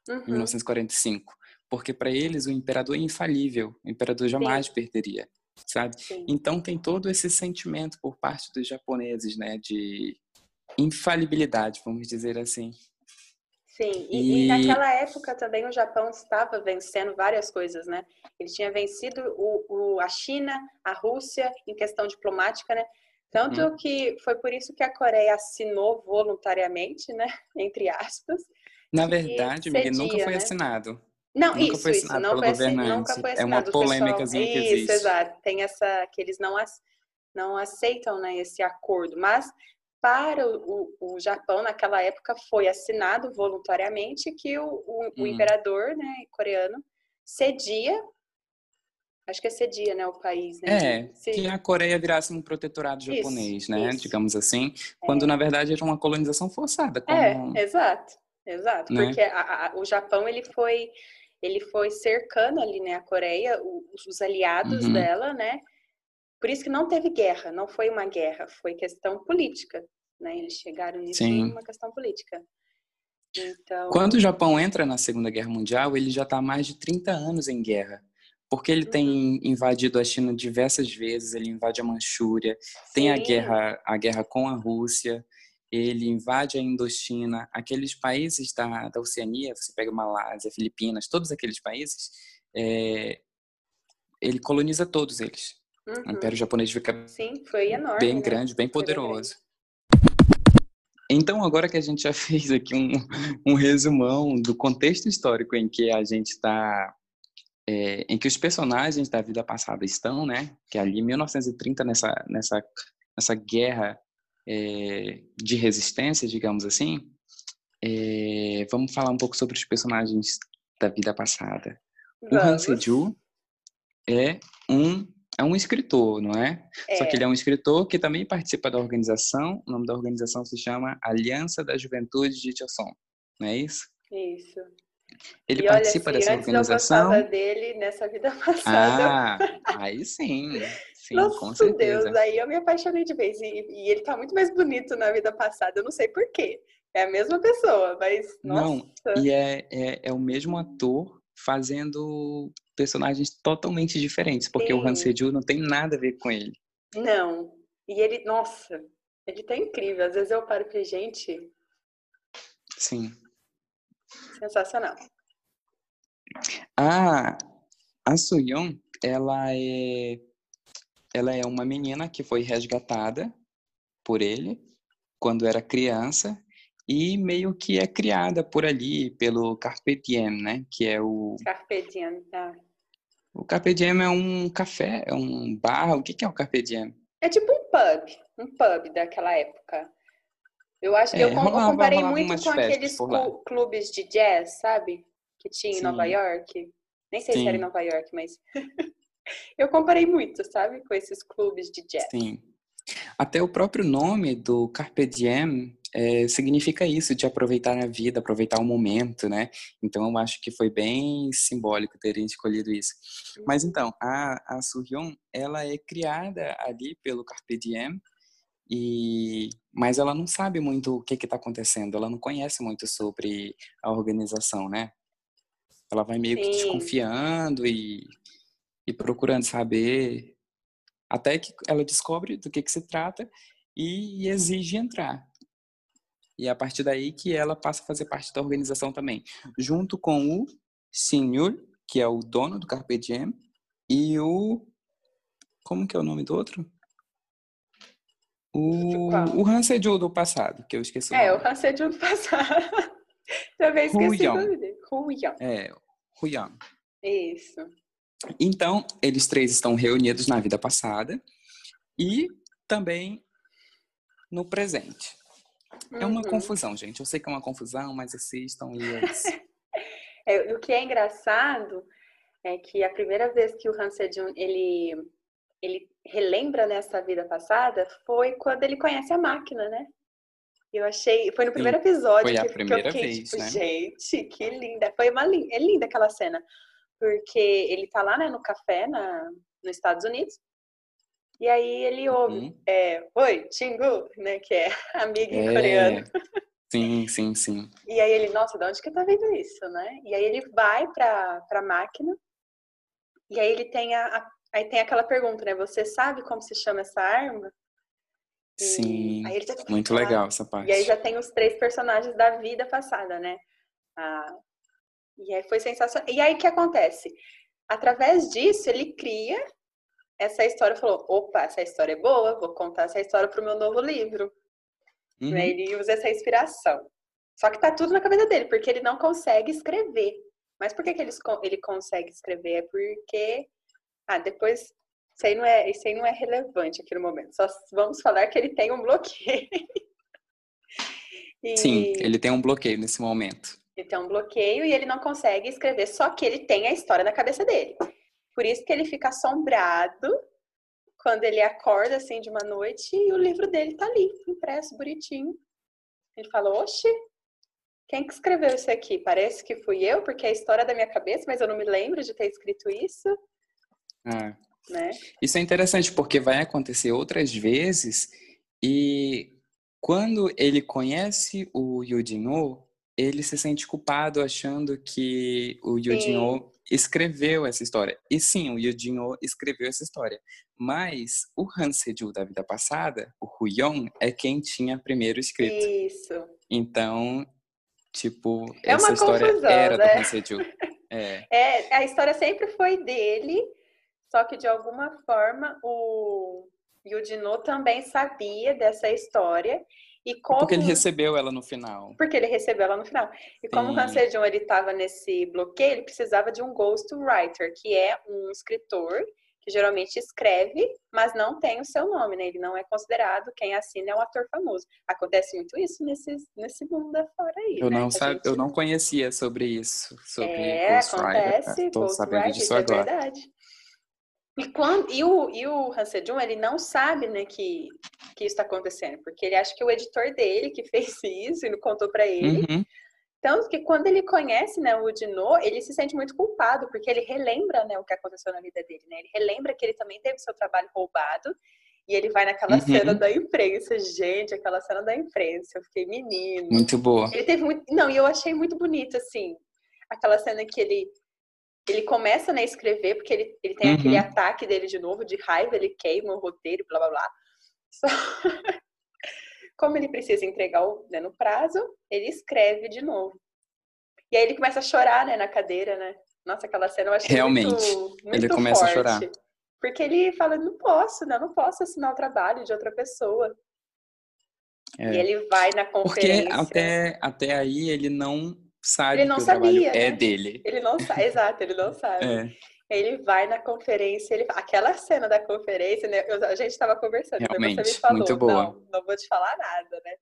uhum. em 1945. Porque para eles o imperador é infalível, o imperador jamais Sim. perderia sabe? Sim. Então tem todo esse sentimento por parte dos japoneses, né, de infalibilidade, vamos dizer assim. Sim, e, e... e, naquela época também o Japão estava vencendo várias coisas, né? Ele tinha vencido o, o a China, a Rússia em questão diplomática, né? Tanto hum. que foi por isso que a Coreia assinou voluntariamente, né? Entre aspas. Na verdade, cedia, nunca foi né? assinado. Não, Nunca isso, isso. assinado Não foi, assin- governante. nunca foi É uma assinado. o pessoal- polêmicazinha que Isso, existe. exato. Tem essa que eles não, não aceitam né, esse acordo. Mas para o, o, o Japão, naquela época, foi assinado voluntariamente que o, o, Hum. imperador né, coreano cedia. Acho que é cedia, né? O país, né? É, Se- que a Coreia virasse um protetorado Isso, japonês, né? isso. Digamos assim, quando na verdade era uma colonização forçada. É, como- exato, exato, né? porque a- a- o Japão ele foi ele foi cercando ali, né, a Coreia, o- os aliados Uhum. dela, né? Por isso que não teve guerra, não foi uma guerra, foi questão política, né? Eles chegaram nisso Sim. uma questão política. Então, Quando o Japão entra na Segunda Guerra Mundial, ele já está há mais de 30 anos em guerra. Porque ele Uhum. tem invadido a China diversas vezes, ele invade a Manchúria, tem a sim, guerra, a guerra com a Rússia, ele invade a Indochina, aqueles países da, da Oceania, você pega Malásia, Filipinas, todos aqueles países, é, ele coloniza todos eles. O uhum, Império Japonês fica sim, foi enorme, bem né? grande, bem poderoso. Então, agora que a gente já fez aqui um, um resumão do contexto histórico em que a gente está, é, em que os personagens da vida passada estão, né? Que é ali em 1930, nessa, nessa, nessa guerra é, de resistência, digamos assim, é, vamos falar um pouco sobre os personagens da vida passada. O Han Vamos. Seo-ju é um é um escritor, não é? Só que ele é um escritor que também participa da organização. O nome da organização se chama Aliança da Juventude de Choson. Não é isso? Isso. Ele e olha, participa se dessa antes eu organização. gostava dele nessa vida passada, Ah, aí sim. Sim, Nossa com certeza. Deus, aí eu me apaixonei de vez. E, e ele tá muito mais bonito na vida passada, eu não sei porquê. É a mesma pessoa, mas. Não, Nossa. E é, é, é o mesmo ator fazendo personagens totalmente diferentes, porque o Han Sim. Seo-ju não tem nada a ver com ele. Não. E ele, nossa, ele tá incrível. Às vezes eu paro falei, gente, Sim. sensacional. A, a Suyeon, ela é, ela é uma menina que foi resgatada por ele quando era criança e meio que é criada por ali pelo Carpe Diem, né? Que é o Carpe diem. tá? o Carpe Diem é um café, é um bar. O que que é o Carpe Diem? É tipo um pub, um pub daquela época. Eu acho que É, eu, com- eu rolava- comparei rolava muito com aqueles clubes de jazz, sabe? Que tinha em Nova Sim. York. Nem sei se era em Sim. Nova York, mas eu comparei muito, sabe? Com esses clubes de jazz. Sim. Até o próprio nome do Carpe Diem é, significa isso, de aproveitar a vida, aproveitar o momento, né? Então eu acho que foi bem simbólico terem escolhido isso. Mas então, a, a Suryeon, ela é criada ali pelo Carpe Diem, e, mas ela não sabe muito o que está acontecendo, ela não conhece muito sobre a organização, né? Ela vai meio que Sim. desconfiando e, e procurando saber até que ela descobre do que, que se trata e exige entrar. E é a partir daí que ela passa a fazer parte da organização também, junto com o Senhor, que é o dono do Carpe Diem, e o como que é o nome do outro? O, o Han Seo-ju do passado, que eu esqueci o É, o. Hansen do passado. Também esqueci o Huyong. nome dele. Huyong. É, Huyan. Isso. Então, eles três estão reunidos na vida passada e também no presente. É uma Uhum. confusão, gente. Eu sei que é uma confusão, mas assistam e isso. É, o que é engraçado é que a primeira vez que o Han Sejun ele ele relembra nessa vida passada foi quando ele conhece a máquina, né? Eu achei, foi no primeiro episódio foi a que, que primeira eu fiquei vez, tipo, né? gente, que linda. Foi uma linda, é linda aquela cena, porque ele tá lá, né, no café na nos Estados Unidos. E aí ele ouve, Uhum. é, oi, Chingu, né, que é amiga em É, coreano. Sim, sim, sim. E aí ele, nossa, de onde que tá vendo isso, né? E aí ele vai pra, pra máquina e aí ele tem a, a- aí tem aquela pergunta, né? Você sabe como se chama essa arma? E Sim. aí ele já- Muito legal essa parte. E aí já tem os três personagens da vida passada, né? Ah, e aí foi sensacional. E aí o que acontece? Através disso, ele cria essa história, falou, opa, essa história é boa, vou contar essa história pro meu novo livro. Uhum. né? Ele usa essa inspiração. Só que tá tudo na cabeça dele, porque ele não consegue escrever. Mas por que, que ele, ele consegue escrever? É porque. Ah, depois. Isso aí, não é, isso aí não é relevante aqui no momento. Só vamos falar que ele tem um bloqueio. e... Sim, ele tem um bloqueio nesse momento. Ele tem um bloqueio e ele não consegue escrever, só que ele tem a história na cabeça dele. Por isso que ele fica assombrado quando ele acorda assim de uma noite e o livro dele tá ali, impresso, bonitinho. Ele fala: Oxe, quem que escreveu isso aqui? Parece que fui eu, porque é a história da minha cabeça, mas eu não me lembro de ter escrito isso. É. Né? Isso é interessante porque vai acontecer outras vezes e quando ele conhece o Yudino, ele se sente culpado achando que o Yudino escreveu essa história. E sim, o Yudino escreveu essa história. Mas o Han Sejul da vida passada, o Huyong, é quem tinha primeiro escrito. Isso. Então, tipo, é essa história confusão, era né? do Han Sejul. É. é, a história sempre foi dele, só que de alguma forma o Yudino também sabia dessa história e como... Porque ele recebeu ela no final. Porque ele recebeu ela no final. E como Sim. o Han Sejong ele estava nesse bloqueio, ele precisava de um ghostwriter, que é um escritor que geralmente escreve, mas não tem o seu nome, né? Ele não é considerado, quem assina é um ator famoso. Acontece muito isso nesse, nesse mundo afora aí. Eu, né? não sabe, gente... eu não conhecia sobre isso, sobre é. Acontece, Estou sabendo disso é agora. É verdade. E, quando, e o, e o Han Sejong, ele não sabe, né, que, que isso está acontecendo, porque ele acha que o editor dele que fez isso e não contou para ele. Uhum. Tanto que quando ele conhece, né, o Dino, ele se sente muito culpado, porque ele relembra, né, o que aconteceu na vida dele, né? Ele relembra que ele também teve seu trabalho roubado e ele vai naquela uhum. cena da imprensa, gente, aquela cena da imprensa, eu fiquei menino. Muito boa. Ele teve muito, não, e eu achei muito bonito assim, aquela cena que ele ele começa né, a escrever, porque ele, ele tem uhum. aquele ataque dele de novo, de raiva, ele queima o roteiro, blá blá blá. Só... Como ele precisa entregar o, né, no prazo, ele escreve de novo. E aí ele começa a chorar, né, na cadeira, né? Nossa, aquela cena eu achei Realmente, muito, muito ele começa forte, a chorar. Porque ele fala, não posso, né? Não posso assinar o trabalho de outra pessoa. É. E ele vai na conferência. Porque até, até aí ele não sabe ele não que sabia, o trabalho é né? é dele. Ele não sabe, exato, ele não sabe. É. Ele vai na conferência, ele aquela cena da conferência, né? Eu, a gente estava conversando, Realmente, você me falou, muito boa. não, não vou te falar nada, né?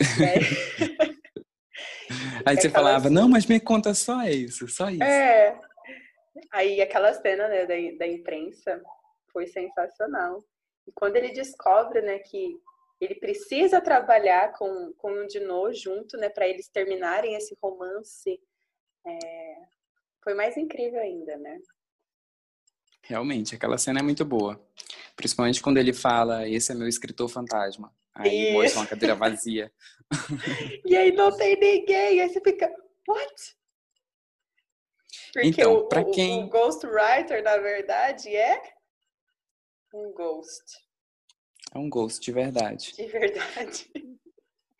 Aí você falava, não, mas me conta só isso, só isso. É. Aí aquela cena né, da, da imprensa foi sensacional. E quando ele descobre, né, que ele precisa trabalhar com, com o Dino junto, né, para eles terminarem esse romance. É, foi mais incrível ainda, né? Realmente, aquela cena é muito boa. Principalmente quando ele fala, esse é meu escritor fantasma. Aí mostra uma cadeira vazia. e aí não tem ninguém, aí você fica, what? Porque então, para quem... o ghostwriter, na verdade, é um ghost. É um ghost de verdade. De verdade.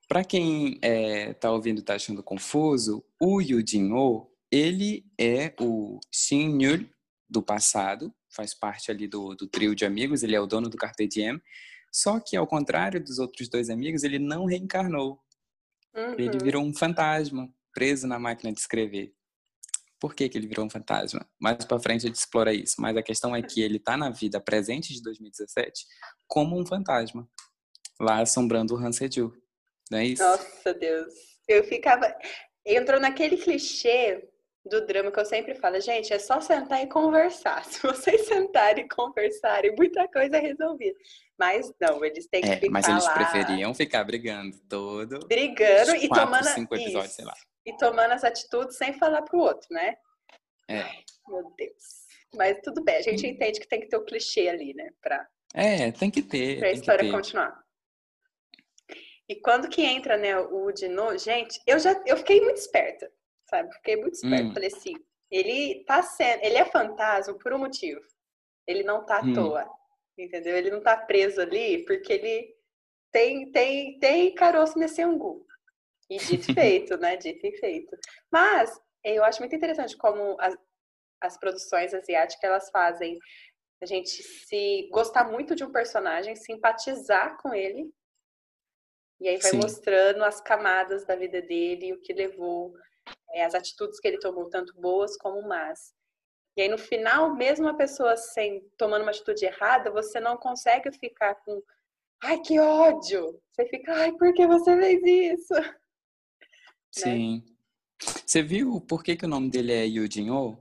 Para quem é, tá ouvindo e tá achando confuso, o Yu Jin-ho, ele é o Shin Yul do passado, faz parte ali do, do trio de amigos, ele é o dono do Carpe Diem, só que ao contrário dos outros dois amigos, ele não reencarnou. Uhum. Ele virou um fantasma, preso na máquina de escrever por que, que ele virou um fantasma. Mais para frente a gente explora isso. Mas a questão é que ele está na vida presente de 2017 como um fantasma, lá assombrando o Han Sejul. Não é isso? Nossa, Deus. Eu ficava... Entrou naquele clichê do drama que eu sempre falo, gente, é só sentar e conversar. Se vocês sentarem e conversarem, muita coisa é resolvida. Mas não, eles têm que é, ficar Mas eles lá... preferiam ficar brigando todo. Brigando e quatro, tomando. cinco episódios, isso. sei lá e tomando as atitudes sem falar pro outro, né? É. Meu Deus. Mas tudo bem, a gente entende que tem que ter o clichê ali, né? Pra, é, tem que ter. Pra a história continuar. E quando que entra, né, o Dino, gente, eu já eu fiquei muito esperta, sabe? Fiquei muito esperta. Hum. Falei assim, ele tá sendo, ele é fantasma por um motivo. Ele não tá à hum. toa, entendeu? Ele não tá preso ali porque ele tem tem tem caroço nesse angu. E dito e feito, né? Dito e feito. Mas eu acho muito interessante como as, as produções asiáticas elas fazem a gente se gostar muito de um personagem, simpatizar com ele. E aí vai Sim. mostrando as camadas da vida dele, o que levou é, as atitudes que ele tomou, tanto boas como más. E aí no final, mesmo a pessoa sem tomando uma atitude errada, você não consegue ficar com ai que ódio. Você fica, ai, por que você fez isso? Né? Sim. Né? Você viu por que, que o nome dele é Yujin Oh?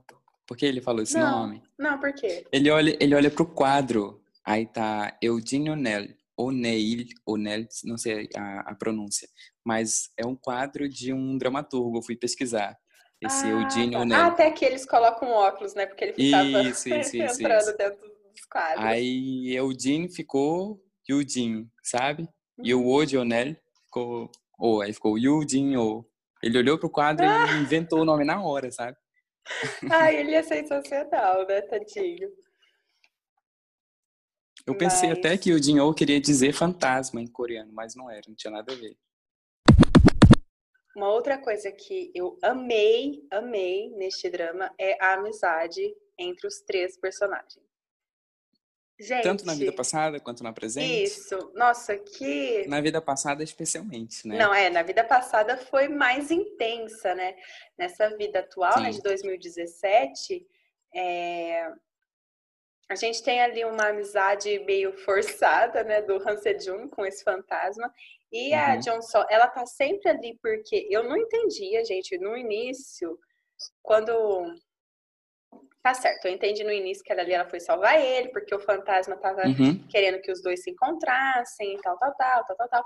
Por que ele falou esse não, nome? Não, por quê? Ele olha, ele olha pro quadro, aí tá Eugene O'Neill, O'Neill, O'Neill, não sei a, a, pronúncia, mas é um quadro de um dramaturgo, eu fui pesquisar. Esse ah, Eugene tá. O'Neill. Ah, até que eles colocam óculos, né? Porque ele ficava isso, isso, isso, entrando isso. dentro dos quadros. Aí Eugene ficou Eugene, sabe? E o O de O'Neill ficou O, aí ficou Eugene O. Ele olhou pro quadro e inventou o nome na hora, sabe? Ai, ele é sensacional, né, tadinho? Eu pensei mas... até que o Jinho queria dizer fantasma em coreano, mas não era, não tinha nada a ver. Uma outra coisa que eu amei, amei neste drama é a amizade entre os três personagens. Gente, Tanto na vida passada quanto na presente? Isso. Nossa, que. Na vida passada, especialmente, né? Não, é. Na vida passada foi mais intensa, né? Nessa vida atual, né, de 2017, é... a gente tem ali uma amizade meio forçada, né? Do Han Sejun com esse fantasma. E uhum. a John Sol, ela tá sempre ali porque eu não entendia, gente, no início, quando Tá certo, eu entendi no início que ela ali ela foi salvar ele, porque o fantasma tava uhum. querendo que os dois se encontrassem, tal, tal, tal, tal, tal, tal.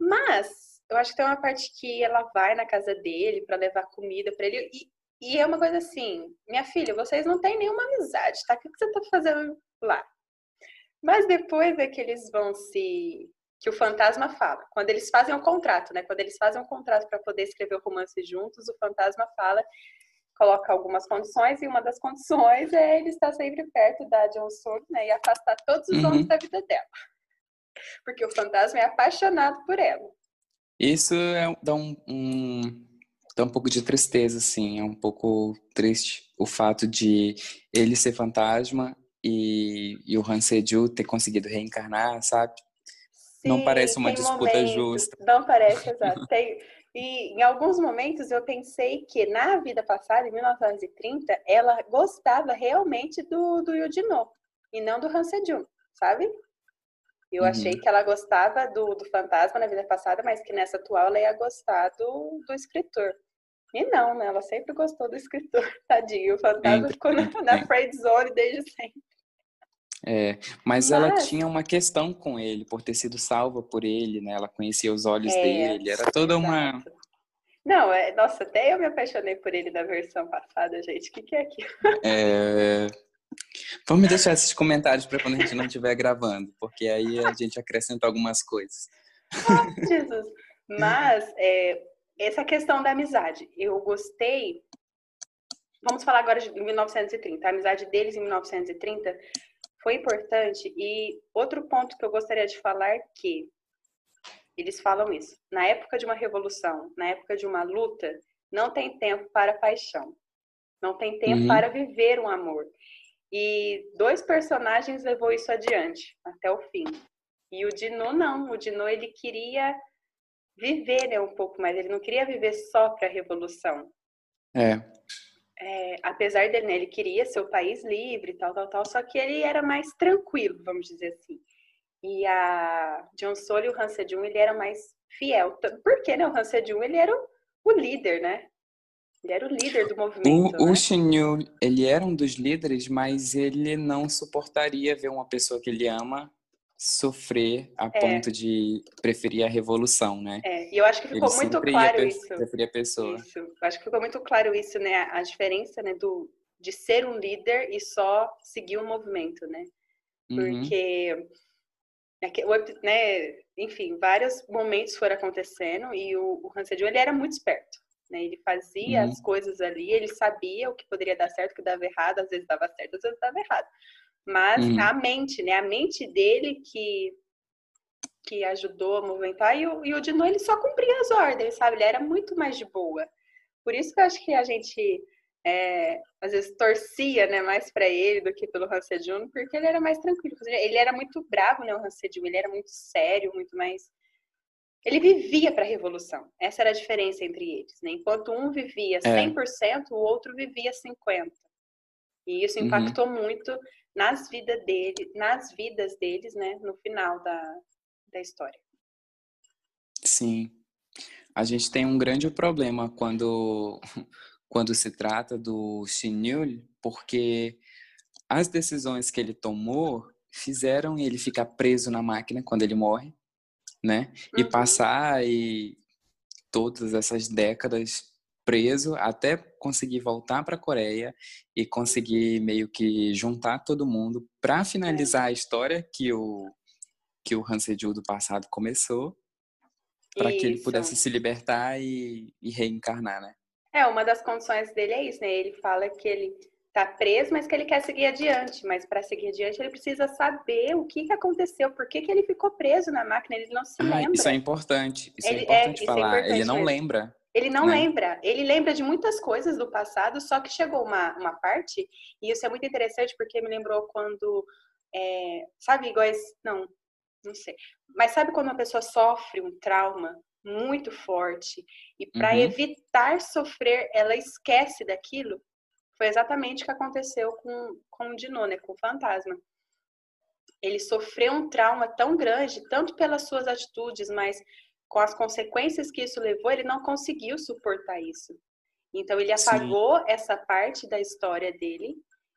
Mas eu acho que tem uma parte que ela vai na casa dele para levar comida para ele e, e, é uma coisa assim, minha filha, vocês não têm nenhuma amizade, tá? O que você tá fazendo lá? Mas depois é que eles vão se que o fantasma fala. Quando eles fazem o um contrato, né? Quando eles fazem um contrato para poder escrever o romance juntos, o fantasma fala coloca algumas condições e uma das condições é ele estar sempre perto da John Sung, né, e afastar todos os uhum. homens da vida dela. Porque o fantasma é apaixonado por ela. Isso é, dá um, um, dá um pouco de tristeza, assim, é um pouco triste o fato de ele ser fantasma e, e o Han Sejul ter conseguido reencarnar, sabe? Sim, não parece uma disputa momentos, justa. Não parece, exato. Tem, e em alguns momentos eu pensei que na vida passada, em 1930, ela gostava realmente do, do Yudino e não do Han Sejun, sabe? Eu uhum. achei que ela gostava do, do fantasma na vida passada, mas que nessa atual ela ia gostar do, do escritor. E não, né? Ela sempre gostou do escritor, tadinho. O fantasma ficou na, na friend zone desde sempre. É, mas, mas, ela tinha uma questão com ele, por ter sido salva por ele, né? Ela conhecia os olhos é, dele, era toda exato. uma. Não, é, nossa, até eu me apaixonei por ele da versão passada, gente. O que, que é aquilo? É... Vamos deixar esses comentários para quando a gente não estiver gravando, porque aí a gente acrescenta algumas coisas. Oh, Jesus! Mas, é, essa questão da amizade, eu gostei. Vamos falar agora de 1930. A amizade deles em 1930 foi importante. E outro ponto que eu gostaria de falar é que eles falam isso. Na época de uma revolução, na época de uma luta, não tem tempo para paixão. Não tem tempo uhum. para viver um amor. E dois personagens levou isso adiante até o fim. E o Dino não. O Dino ele queria viver né, um pouco mais. Ele não queria viver só para a revolução. É é, apesar dele, né, ele queria ser o país livre, tal, tal, tal, só que ele era mais tranquilo, vamos dizer assim. E a John Sol e o Han Sejun, ele era mais fiel. Porque, né, o Han Sejun, ele era o, o líder, né? Ele era o líder do movimento. O, né? o ele era um dos líderes, mas ele não suportaria ver uma pessoa que ele ama sofrer a é. ponto de preferir a revolução, né? É, e eu acho que ficou Ele muito claro isso. Preferir a pessoa. Isso. Eu acho que ficou muito claro isso, né? A diferença, né, do de ser um líder e só seguir o movimento, né? Uhum. Porque uhum. né, enfim, vários momentos foram acontecendo e o, o Hans ele era muito esperto. Né? Ele fazia uhum. as coisas ali, ele sabia o que poderia dar certo, o que dava errado, às vezes dava certo, às vezes dava errado mas uhum. a mente, né? A mente dele que que ajudou a movimentar e o, e o Dino ele só cumpria as ordens, sabe? Ele era muito mais de boa. Por isso que eu acho que a gente é, às vezes torcia, né, mais para ele do que pelo Han Sejun, porque ele era mais tranquilo. Ele era muito bravo, né, o Han Sejun, ele era muito sério, muito mais Ele vivia para a revolução. Essa era a diferença entre eles. Né? Enquanto um vivia 100%, é. o outro vivia 50%. E isso uhum. impactou uhum. muito nas vidas dele, nas vidas deles, né, no final da, da história. Sim. A gente tem um grande problema quando quando se trata do Xinyu, porque as decisões que ele tomou fizeram ele ficar preso na máquina quando ele morre, né? E uhum. passar e todas essas décadas preso até conseguir voltar para a Coreia e conseguir meio que juntar todo mundo para finalizar a história que o que o Han do passado começou, para que ele pudesse se libertar e, e reencarnar, né? É, uma das condições dele é isso, né? Ele fala que ele tá preso, mas que ele quer seguir adiante. Mas para seguir adiante, ele precisa saber o que, que aconteceu, por que, que ele ficou preso na máquina, ele não se ah, lembra. Isso é importante, isso é ele, é importante é, falar. É importante ele não lembra. Ele não né? lembra. Ele lembra de muitas coisas do passado, só que chegou uma, uma parte, e isso é muito interessante porque me lembrou quando. É, sabe, igual. Não, não sei. Mas sabe quando uma pessoa sofre um trauma muito forte e para uhum. evitar sofrer, ela esquece daquilo? Foi exatamente o que aconteceu com, com o Dino, né, com o fantasma. Ele sofreu um trauma tão grande, tanto pelas suas atitudes, mas com as consequências que isso levou, ele não conseguiu suportar isso. Então ele apagou Sim. essa parte da história dele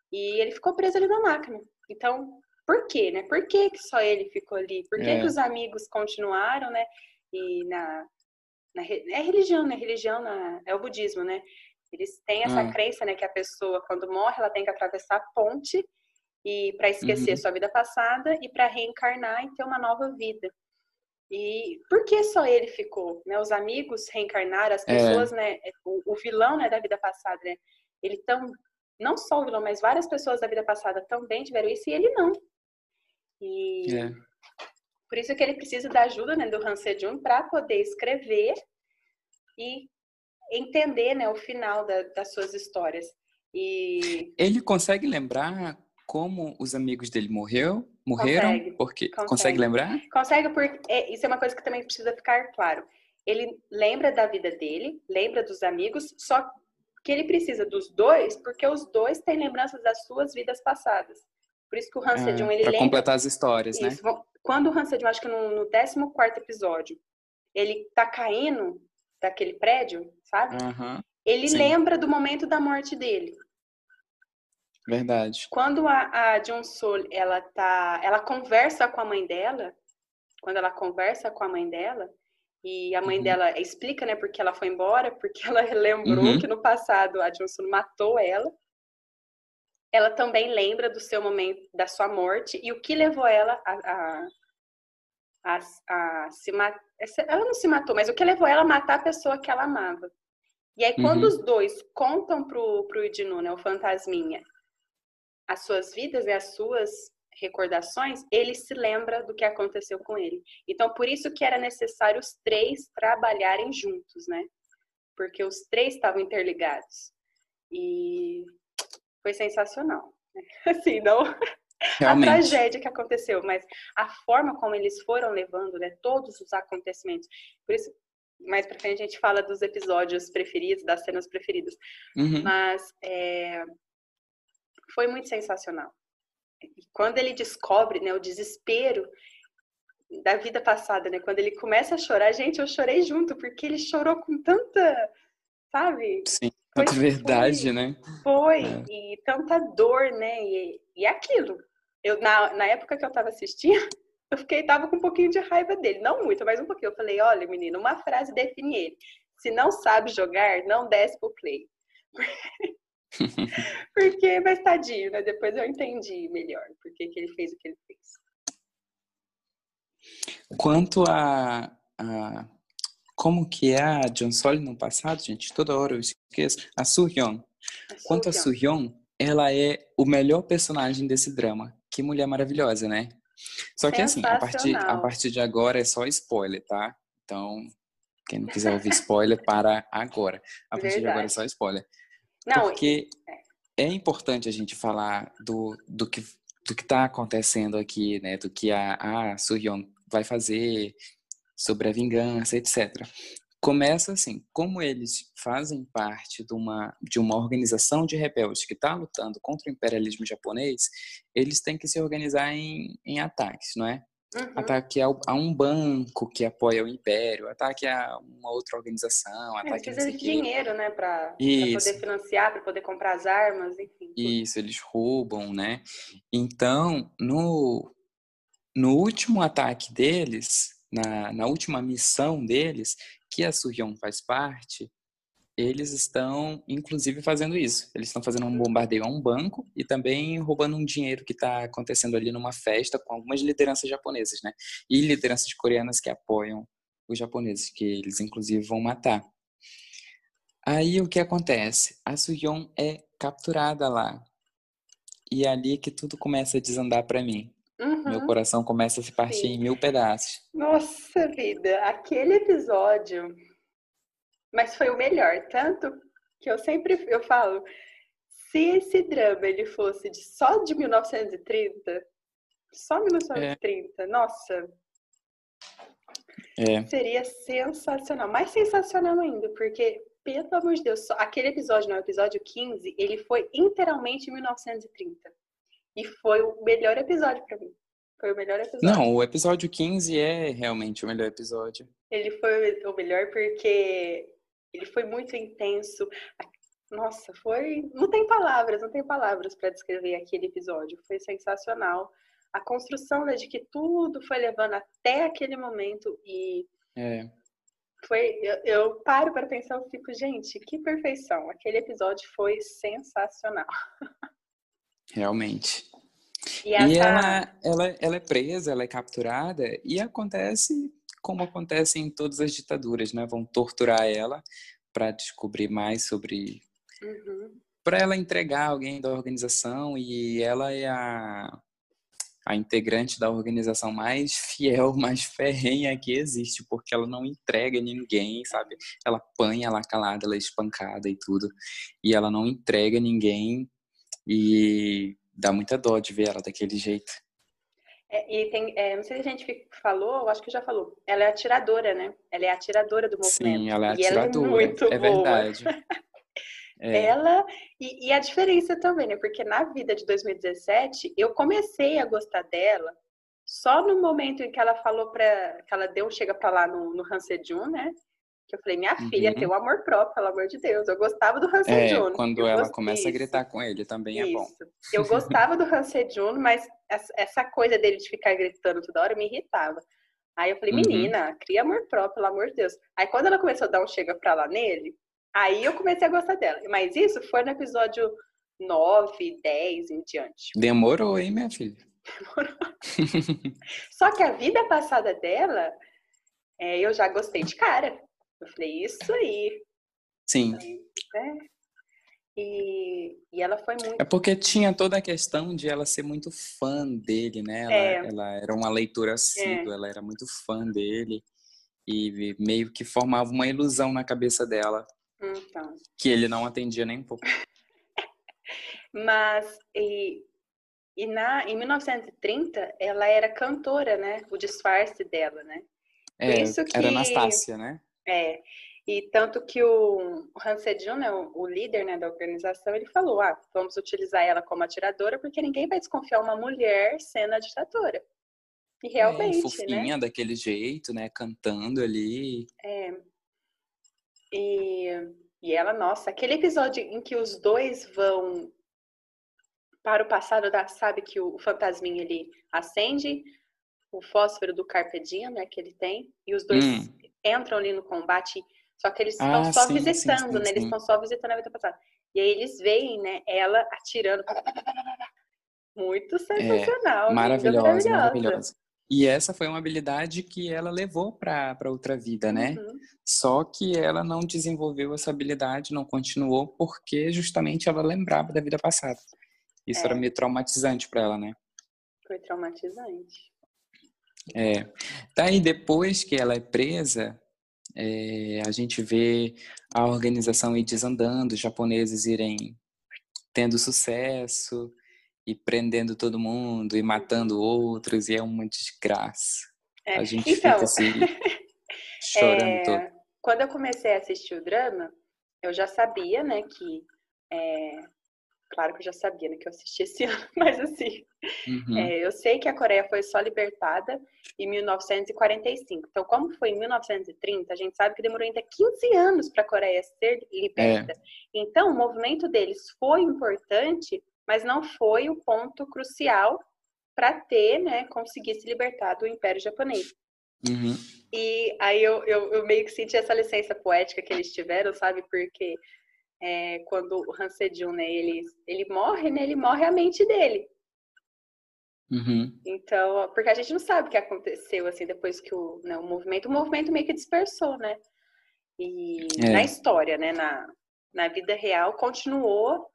e ele ficou preso ali na máquina. Então, por quê, né? Por que, que só ele ficou ali? Por que, é. que os amigos continuaram, né? E na, na é religião, né? Religião na, é o budismo, né? Eles têm essa hum. crença, né, que a pessoa quando morre, ela tem que atravessar a ponte e para esquecer uhum. sua vida passada e para reencarnar e ter uma nova vida. E por que só ele ficou? Né? Os amigos reencarnaram, as é. pessoas, é. né? O, o, vilão né, da vida passada, né? Ele tão. Não só o vilão, mas várias pessoas da vida passada também tiveram isso e ele não. E é. por isso que ele precisa da ajuda né, do Han Sejong para poder escrever e entender né, o final da, das suas histórias. E... Ele consegue lembrar como os amigos dele morreu, morreram? Consegue, porque consegue. consegue lembrar? Consegue, porque é, isso é uma coisa que também precisa ficar claro. Ele lembra da vida dele, lembra dos amigos, só que ele precisa dos dois, porque os dois têm lembranças das suas vidas passadas. Por isso que o Han Sejong, é, ele pra lembra... completar as histórias, né? isso. né? Quando o Han Sejong, acho que no, no 14 episódio, ele tá caindo daquele prédio, sabe? Uhum, ele sim. lembra do momento da morte dele. Verdade. Quando a, a John Sol, ela tá, ela conversa com a mãe dela, quando ela conversa com a mãe dela, e a mãe uhum. dela explica, né, porque ela foi embora, porque ela lembrou uhum. que no passado a John Sol matou ela. Ela também lembra do seu momento, da sua morte e o que levou ela a, a, a, a se matar. Ela não se matou, mas o que levou ela a matar a pessoa que ela amava. E aí, quando uhum. os dois contam pro, pro Idinu, né, o fantasminha, as suas vidas e as suas recordações, ele se lembra do que aconteceu com ele. Então, por isso que era necessário os três trabalharem juntos, né? Porque os três estavam interligados. E foi sensacional. Né? Assim, não Realmente. a tragédia que aconteceu, mas a forma como eles foram levando, né, todos os acontecimentos. Por isso, mais pra frente a gente fala dos episódios preferidos, das cenas preferidas. Uhum. Mas é, foi muito sensacional. E quando ele descobre né, o desespero da vida passada, né? Quando ele começa a chorar, gente, eu chorei junto, porque ele chorou com tanta, sabe? Sim, tanta foi, verdade, foi, né? Foi, é. e tanta dor, né? E, e aquilo. Eu, na, na época que eu tava assistindo, eu fiquei, tava com um pouquinho de raiva dele. Não muito, mas um pouquinho. Eu falei, olha, menino, uma frase define ele. Se não sabe jogar, não desce pro play. Porque, mas tadinho, né? Depois eu entendi melhor por que ele fez o que ele fez. Quanto a, a como que é a John Sol no passado, gente, toda hora eu esqueço. A Soo-hyun. Quanto a Soo-hyun, ela é o melhor personagem desse drama. Que mulher maravilhosa, né? Só que assim, a partir, a partir de agora é só spoiler, tá? Então, quem não quiser ouvir spoiler, para agora. A partir Verdade. de agora é só spoiler. Não, Porque é. é importante a gente falar do, do que do que está acontecendo aqui, né? Do que a, a Suryon vai fazer sobre a vingança, etc. Começa assim, como eles fazem parte de uma, de uma organização de rebeldes que está lutando contra o imperialismo japonês, eles têm que se organizar em, em ataques, não é? Uhum. Ataque a, a, um banco que apoia o império, ataque a uma outra organização, é, ataque precisa de dinheiro, né, para poder financiar, para poder comprar as armas, enfim. Isso, eles roubam, né? Então, no, no último ataque deles, na, na última missão deles, que a Suryeon faz parte, eles estão, inclusive, fazendo isso. Eles estão fazendo um bombardeio a um banco e também roubando um dinheiro que está acontecendo ali numa festa com algumas lideranças japonesas, né? E lideranças coreanas que apoiam os japoneses, que eles, inclusive, vão matar. Aí o que acontece? A Suyeon é capturada lá. E é ali que tudo começa a desandar para mim. Uhum. Meu coração começa a se partir Sim. em mil pedaços. Nossa vida, aquele episódio mas foi o melhor, tanto que eu sempre eu falo, se esse drama ele fosse de, só de 1930, só 1930, é. nossa, é. seria sensacional, mais sensacional ainda, porque pelo amor de Deus, aquele episódio, no episódio 15, ele foi inteiramente em 1930. E foi o melhor episódio para mim. Foi o melhor episódio. Não, o episódio 15 é realmente o melhor episódio. Ele foi o melhor porque ele foi muito intenso. Nossa, foi. Não tem palavras, não tem palavras para descrever aquele episódio. Foi sensacional. A construção né, de que tudo foi levando até aquele momento e. É. Foi, eu, eu paro para pensar e fico, gente, que perfeição. Aquele episódio foi sensacional. Realmente. E, essa... e ela, ela, ela é presa, ela é capturada e acontece como acontece em todas as ditaduras, né? Vão torturar ela para descobrir mais sobre. Uhum. Para ela entregar alguém da organização e ela é a, a integrante da organização mais fiel, mais ferrenha que existe, porque ela não entrega ninguém, sabe? Ela apanha lá calada, ela é espancada e tudo, e ela não entrega ninguém e dá muita dó de ver ela daquele jeito. É, e tem, é, não sei se a gente falou, acho que já falou. Ela é atiradora, né? Ela é atiradora do movimento. Sim, ela é atiradora. E ela é muito é boa. verdade. É. Ela e, e, a diferença também, né? Porque na vida de 2017 eu comecei a gostar dela só no momento em que ela falou para que ela deu chega para lá no, no Han Sejun, né? Que eu falei, minha filha, uhum. tem o um amor próprio, pelo amor de Deus. Eu gostava do Han Sejun. É, quando ela começa isso. a gritar com ele, também isso. é bom. Eu gostava do Han Sejun, mas essa coisa dele de ficar gritando toda hora me irritava. Aí eu falei, uhum. menina, cria amor próprio, pelo amor de Deus. Aí quando ela começou a dar um chega pra lá nele, aí eu comecei a gostar dela. Mas isso foi no episódio 9, 10 em diante. Demorou, hein, minha filha? Demorou. Só que a vida passada dela, é, eu já gostei de cara. Eu falei, isso aí. Sim. É. E, e ela foi muito. É porque tinha toda a questão de ela ser muito fã dele, né? Ela, é. ela era uma leitura assídua, é. ela era muito fã dele. E meio que formava uma ilusão na cabeça dela. Então. Que ele não atendia nem um pouco. Mas, e, e na, em 1930, ela era cantora, né? O disfarce dela, né? É, que, era Anastácia, né? É. E tanto que o Han Sejun, né, o líder né, da organização, ele falou, ah, vamos utilizar ela como atiradora porque ninguém vai desconfiar uma mulher sendo a ditadora. E realmente, é, fofinha né? daquele jeito, né, cantando ali. É. E, e ela, nossa, aquele episódio em que os dois vão para o passado, da, sabe que o, o fantasminha ele acende o fósforo do Carpe Diem, né, que ele tem, e os dois hum. Entram ali no combate só que eles estão ah, só sim, visitando, sim, sim, né? Eles estão só visitando a vida passada. E aí eles veem, né, ela atirando. Muito sensacional. É, maravilhosa, maravilhosa. E essa foi uma habilidade que ela levou para outra vida, né? Uhum. Só que ela não desenvolveu essa habilidade, não continuou, porque justamente ela lembrava da vida passada. Isso é. era meio traumatizante para ela, né? Foi traumatizante. É. Daí depois que ela é presa, é, a gente vê a organização ir desandando, os japoneses irem tendo sucesso e prendendo todo mundo e matando outros, e é uma desgraça. É. A gente então, fica assim. chorando é, todo. Quando eu comecei a assistir o drama, eu já sabia, né, que é, claro que eu já sabia né, que eu assisti esse ano, mas assim, uhum. é, eu sei que a Coreia foi só libertada em 1945. Então, como foi em 1930, a gente sabe que demorou ainda 15 anos para a Coreia ser liberta. É. Então, o movimento deles foi importante, mas não foi o ponto crucial para ter, né, conseguir se libertar do Império Japonês. Uhum. E aí eu, eu, eu, meio que senti essa licença poética que eles tiveram, sabe? Porque é, quando o Han Sejun, né, ele, ele morre, né, ele morre a mente dele. Uhum. Então, porque a gente não sabe o que aconteceu, assim, depois que o, né, o movimento, o movimento meio que dispersou, né? E é. na história, né, na, na vida real, continuou,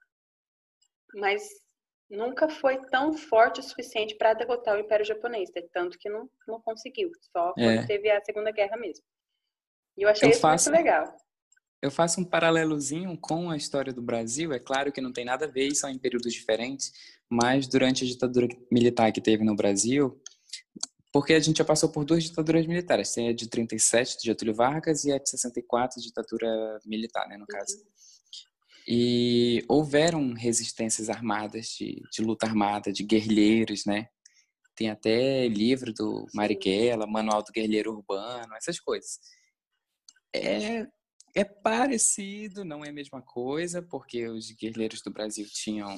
mas nunca foi tão forte o suficiente para derrotar o Império Japonês, né? tanto que não, não conseguiu, só quando é. teve a Segunda Guerra mesmo. E eu achei eu isso faço, muito legal. Eu faço um paralelozinho com a história do Brasil, é claro que não tem nada a ver, são em períodos diferentes, mas durante a ditadura militar que teve no Brasil, porque a gente já passou por duas ditaduras militares, tem a de 37, de Getúlio Vargas, e a de 64, ditadura militar, né, no caso. Uhum. E houveram resistências armadas, de, de luta armada, de guerrilheiros, né? Tem até livro do Marighella, Manual do Guerrilheiro Urbano, essas coisas. É, é parecido, não é a mesma coisa, porque os guerrilheiros do Brasil tinham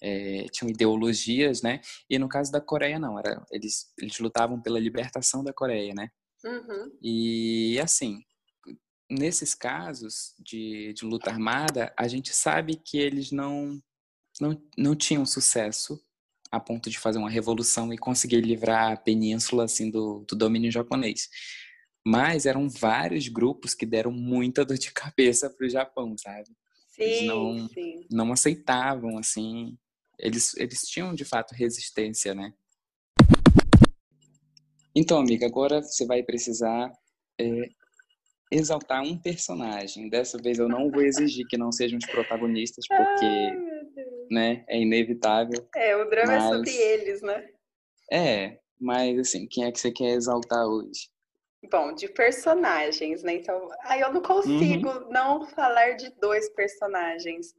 é, tinham ideologias, né? E no caso da Coreia não, era eles eles lutavam pela libertação da Coreia, né? Uhum. E assim, nesses casos de, de luta armada, a gente sabe que eles não, não, não tinham sucesso a ponto de fazer uma revolução e conseguir livrar a península assim do, do domínio japonês. Mas eram vários grupos que deram muita dor de cabeça para o Japão, sabe? Sim, eles não, sim. não aceitavam, assim. Eles, eles tinham, de fato, resistência, né? Então, amiga, agora você vai precisar é, exaltar um personagem. Dessa vez eu não vou exigir que não sejam os protagonistas, porque Ai, né, é inevitável. É, o drama mas... é sobre eles, né? É, mas assim, quem é que você quer exaltar hoje? Bom, de personagens, né? Então, aí eu não consigo uhum. não falar de dois personagens.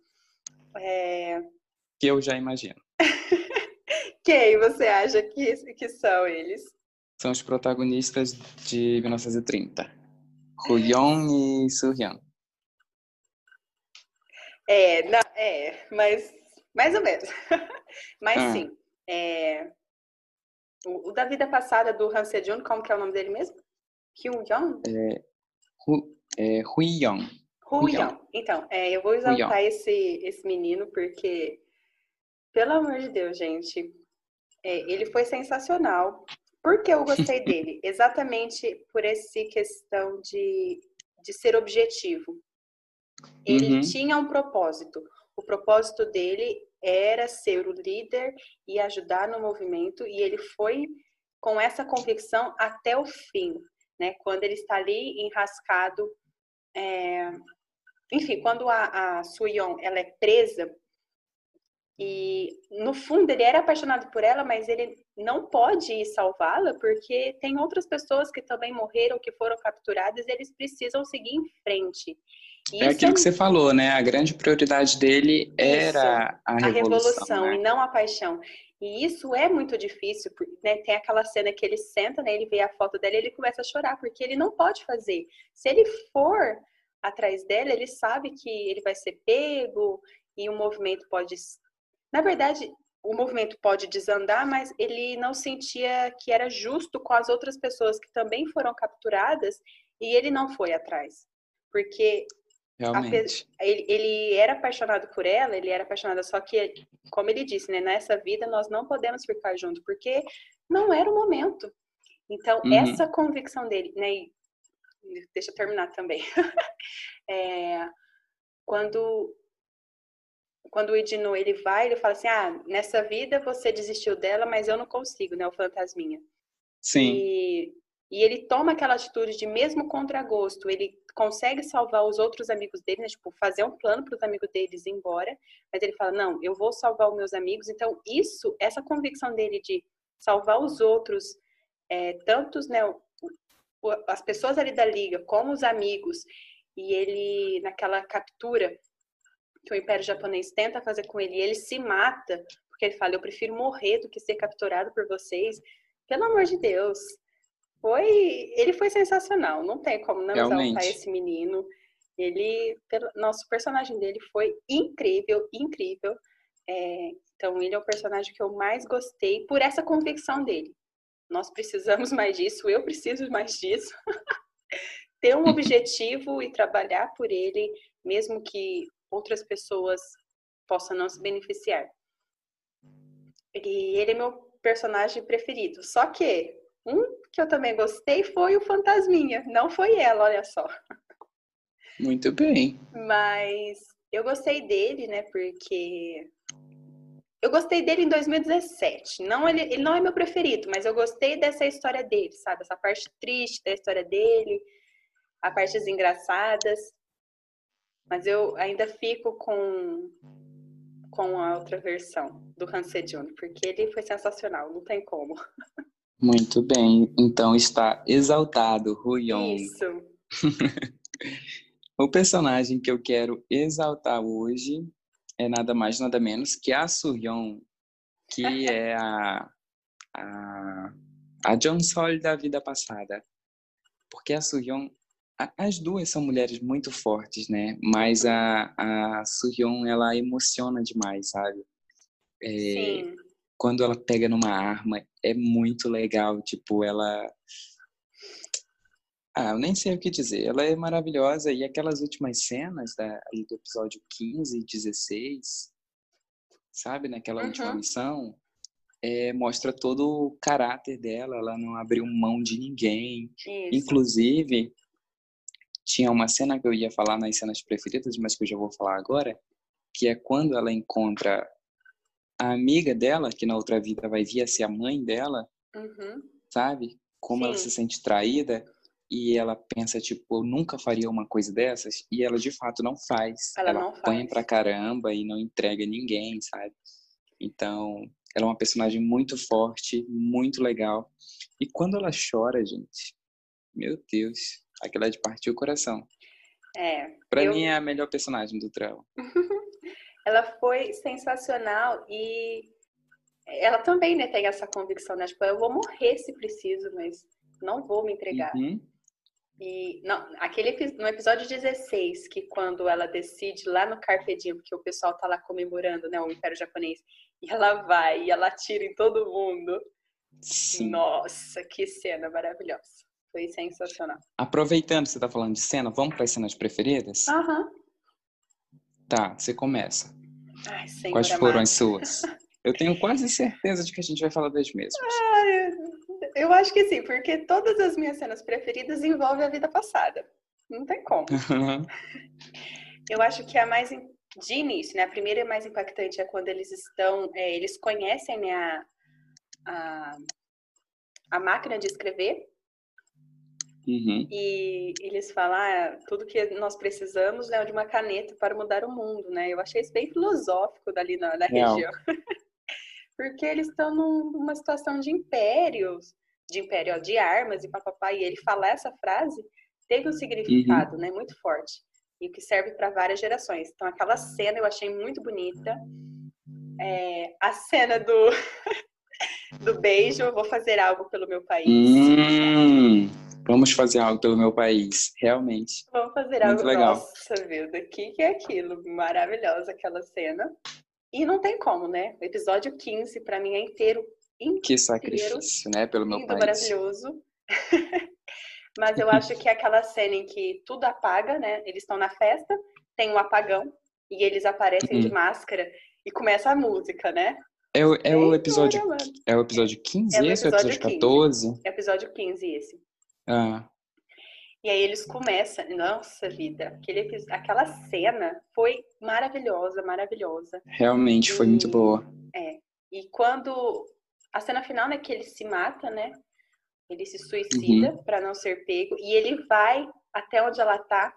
É... Que eu já imagino. Quem você acha que, que são eles? São os protagonistas de 1930. Huyon e Surhyun. É, não, é, mas mais ou menos. mas ah. sim, é, o, o, da vida passada do Han Sejun, como que é o nome dele mesmo? Hyun-young? É, Hu, é, Huyon. Huyon. Então, é, eu vou exaltar esse, esse menino porque, pelo amor de Deus, gente, é, ele foi sensacional. Por que eu gostei dele? Exatamente por essa questão de, de ser objetivo. Ele uhum. tinha um propósito. O propósito dele era ser o líder e ajudar no movimento, e ele foi com essa convicção até o fim, né? Quando ele está ali enrascado, é... enfim, quando a, a Suyon ela é presa e no fundo ele era apaixonado por ela, mas ele não pode ir salvá-la porque tem outras pessoas que também morreram, que foram capturadas, e eles precisam seguir em frente. E é aquilo é... que você falou, né? A grande prioridade dele era a revolução, a revolução né? e não a paixão. E isso é muito difícil, né? Tem aquela cena que ele senta, né? Ele vê a foto dela e ele começa a chorar, porque ele não pode fazer. Se ele for atrás dela, ele sabe que ele vai ser pego e o movimento pode na verdade, o movimento pode desandar, mas ele não sentia que era justo com as outras pessoas que também foram capturadas e ele não foi atrás. Porque Realmente. Ele, ele, era apaixonado por ela, ele era apaixonado, só que, como ele disse, né, nessa vida nós não podemos ficar juntos, porque não era o momento. Então, uhum. essa convicção dele, né, deixa eu terminar também. é, quando quando o Edno ele vai, ele fala assim: "Ah, nessa vida você desistiu dela, mas eu não consigo, né, o fantasminha". Sim. E, e ele toma aquela atitude de mesmo contragosto, ele consegue salvar os outros amigos dele, né, tipo, fazer um plano para os amigos deles ir embora, mas ele fala: "Não, eu vou salvar os meus amigos". Então, isso, essa convicção dele de salvar os outros, é, tantos, né, as pessoas ali da liga, como os amigos, e ele, naquela captura que o Império Japonês tenta fazer com ele, ele se mata, porque ele fala: Eu prefiro morrer do que ser capturado por vocês. Pelo amor de Deus. Foi, ele foi sensacional, não tem como não Realmente. exaltar esse menino. Ele, nosso personagem dele foi incrível, incrível. É, então, ele é o personagem que eu mais gostei por essa convicção dele. Nós precisamos mais disso, eu preciso mais disso. Ter um objetivo e trabalhar por ele, mesmo que outras pessoas possam não se beneficiar. E ele é meu personagem preferido. Só que um que eu também gostei foi o Fantasminha. Não foi ela, olha só. Muito bem. Mas eu gostei dele, né? Porque eu gostei dele em 2017. Não, ele, ele não é meu preferido, mas eu gostei dessa história dele, sabe? Essa parte triste da história dele, a partes engraçadas. Mas eu ainda fico com com a outra versão do Hans Jr., porque ele foi sensacional, não tem como. Muito bem, então está exaltado, Ruyon. Isso. o personagem que eu quero exaltar hoje é nada mais, nada menos que a Suryon, que é a, a, a John Sol da vida passada. Porque a Suryon, as duas são mulheres muito fortes, né? Mas a, a Suryon, ela emociona demais, sabe? É, Sim. Quando ela pega numa arma, é muito legal. Tipo, ela ah, eu nem sei o que dizer. Ela é maravilhosa e aquelas últimas cenas da, do episódio 15 e 16, sabe, naquela uhum. última missão, é, mostra todo o caráter dela. Ela não abriu mão de ninguém. Isso. Inclusive, tinha uma cena que eu ia falar nas cenas preferidas, mas que eu já vou falar agora, que é quando ela encontra a amiga dela, que na outra vida vai vir a ser a mãe dela, uhum. sabe? Como Sim. ela se sente traída e ela pensa, tipo, eu nunca faria uma coisa dessas, e ela de fato não faz. Ela, ela não apanha faz. pra caramba e não entrega ninguém, sabe? Então, ela é uma personagem muito forte, muito legal. E quando ela chora, gente, meu Deus, aquela é de partir o coração. É. Pra eu... mim é a melhor personagem do Trell. ela foi sensacional e ela também, né, tem essa convicção, né? Tipo, eu vou morrer se preciso, mas não vou me entregar. Uhum. E não, aquele no episódio 16, que quando ela decide lá no Carpe Diem, porque o pessoal tá lá comemorando, né, o Império Japonês, e ela vai e ela tira em todo mundo. Sim. Nossa, que cena maravilhosa. Foi sensacional. Aproveitando que você tá falando de cena, vamos para as cenas preferidas? Aham. Uhum. Tá, você começa. Ai, Quais foram as suas? Eu tenho quase certeza de que a gente vai falar das mesmas. Eu acho que sim, porque todas as minhas cenas preferidas envolvem a vida passada. Não tem como. eu acho que a mais de início, né? A primeira mais impactante é quando eles estão, é, eles conhecem né, a, a, a máquina de escrever. Uhum. E eles falam, ah, tudo que nós precisamos é de uma caneta para mudar o mundo, né? Eu achei isso bem filosófico dali na, na região. Porque eles estão numa situação de impérios, de império de armas e papapá, e ele falar essa frase teve um significado, uhum. né, muito forte e que serve para várias gerações. Então aquela cena eu achei muito bonita. É, a cena do do beijo, vou fazer algo pelo meu país. Hum, vamos fazer algo pelo meu país, realmente. Vamos fazer muito algo. Legal. Nossa vida, o que, que é aquilo? Maravilhosa aquela cena. E não tem como, né? O episódio 15 para mim é inteiro que sacrifício, né? Pelo meu pai. maravilhoso. Mas eu acho que é aquela cena em que tudo apaga, né? Eles estão na festa, tem um apagão e eles aparecem uhum. de máscara e começa a música, né? É o, é o episódio é o episódio 15 é o esse episódio ou episódio 14? É o episódio 15 esse. Ah. E aí eles começam, nossa vida, aquele, aquela cena foi maravilhosa, maravilhosa. Realmente foi muito boa. É. E quando a cena final, né, que ele se mata, né? Ele se suicida uhum. para não ser pego e ele vai até onde ela tá,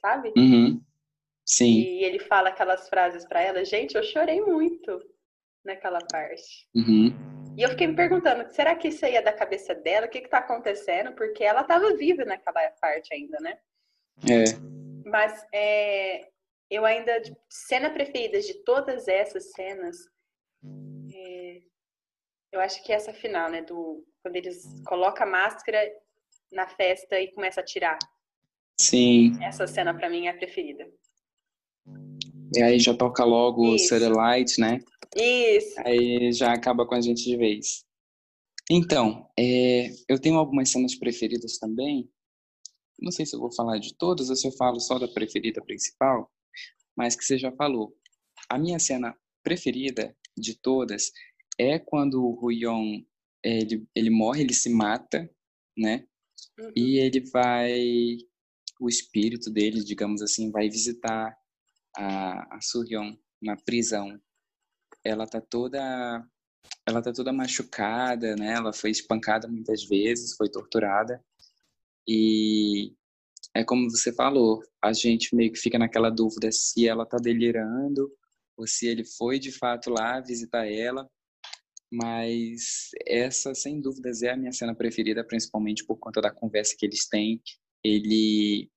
sabe? Uhum. Sim. E ele fala aquelas frases para ela. Gente, eu chorei muito naquela parte. Uhum. E eu fiquei me perguntando, será que isso aí é da cabeça dela? O que está acontecendo? Porque ela estava viva naquela parte ainda, né? É. Mas é, eu ainda, cena preferida de todas essas cenas, é, eu acho que é essa final, né? Do, quando eles colocam a máscara na festa e começa a tirar. Sim. Essa cena para mim é a preferida. E aí já toca logo Isso. o Satellite, né? Isso. Aí já acaba com a gente de vez. Então, é, eu tenho algumas cenas preferidas também. Não sei se eu vou falar de todas ou se eu falo só da preferida principal, mas que você já falou. A minha cena preferida de todas é quando o Ruyon ele, ele morre, ele se mata, né? Uhum. E ele vai, o espírito dele, digamos assim, vai visitar a, a Suryon na prisão. Ela tá toda ela tá toda machucada, né? Ela foi espancada muitas vezes, foi torturada. E é como você falou, a gente meio que fica naquela dúvida se ela tá delirando ou se ele foi de fato lá visitar ela. Mas essa, sem dúvidas, é a minha cena preferida, principalmente por conta da conversa que eles têm. Ele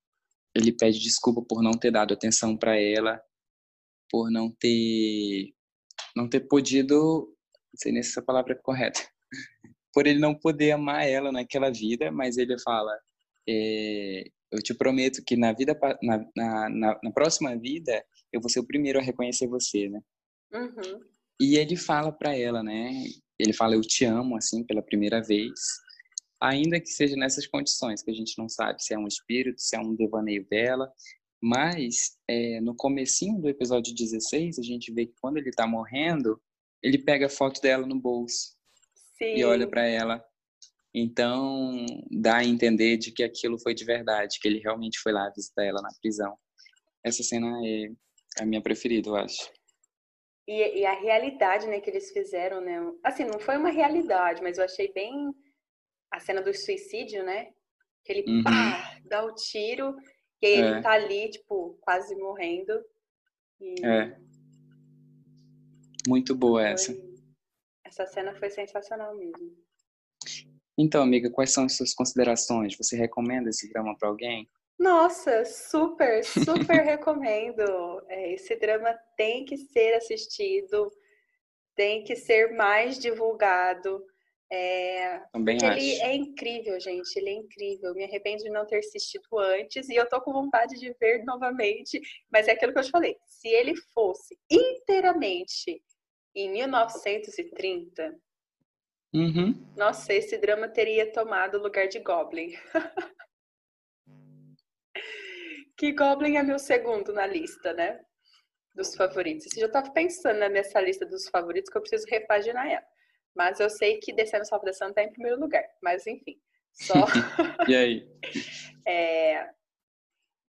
ele pede desculpa por não ter dado atenção para ela, por não ter não ter podido, não sei nem se essa palavra é correta, por ele não poder amar ela naquela vida, mas ele fala, é, eu te prometo que na vida na, na, na, próxima vida eu vou ser o primeiro a reconhecer você, né? Uhum. E ele fala para ela, né? Ele fala eu te amo assim pela primeira vez ainda que seja nessas condições, que a gente não sabe se é um espírito, se é um devaneio dela, mas é, no comecinho do episódio 16, a gente vê que quando ele está morrendo, ele pega a foto dela no bolso Sim. e olha para ela. Então, dá a entender de que aquilo foi de verdade, que ele realmente foi lá visitar ela na prisão. Essa cena é a minha preferida, eu acho. E, e, a realidade, né, que eles fizeram, né? Assim, não foi uma realidade, mas eu achei bem a cena do suicídio, né? Que ele uhum. pá, dá o tiro e aí é. ele tá ali, tipo, quase morrendo. E... É. Muito boa foi... essa. Essa cena foi sensacional mesmo. Então, amiga, quais são as suas considerações? Você recomenda esse drama para alguém? Nossa, super, super recomendo. É, esse drama tem que ser assistido, tem que ser mais divulgado. É, Também acho. Ele é incrível, gente. Ele é incrível. Me arrependo de não ter assistido antes e eu tô com vontade de ver novamente. Mas é aquilo que eu te falei. Se ele fosse inteiramente em 1930, uhum. nossa, esse drama teria tomado o lugar de Goblin. que Goblin é meu segundo na lista, né? Dos favoritos. Você já tava pensando nessa lista dos favoritos que eu preciso repaginar ela. Mas eu sei que Descendo Salvo Santa está em primeiro lugar. Mas enfim, só. e aí? É...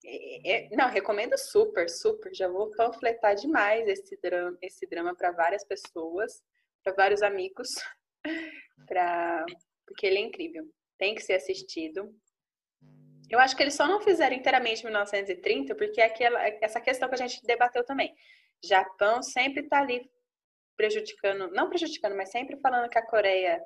É, é... Não, recomendo super, super. Já vou panfletar demais esse drama, esse drama para várias pessoas, para vários amigos, pra... porque ele é incrível. Tem que ser assistido. Eu acho que eles só não fizeram inteiramente 1930, porque é aquela, essa questão que a gente debateu também. Japão sempre está ali prejudicando, não prejudicando, mas sempre falando que a Coreia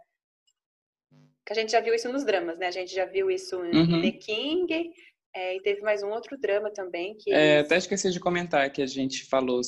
que a gente já viu isso nos dramas, né? A gente já viu isso em uhum. The King, é, e teve mais um outro drama também que. É, até esqueci de comentar que a gente falou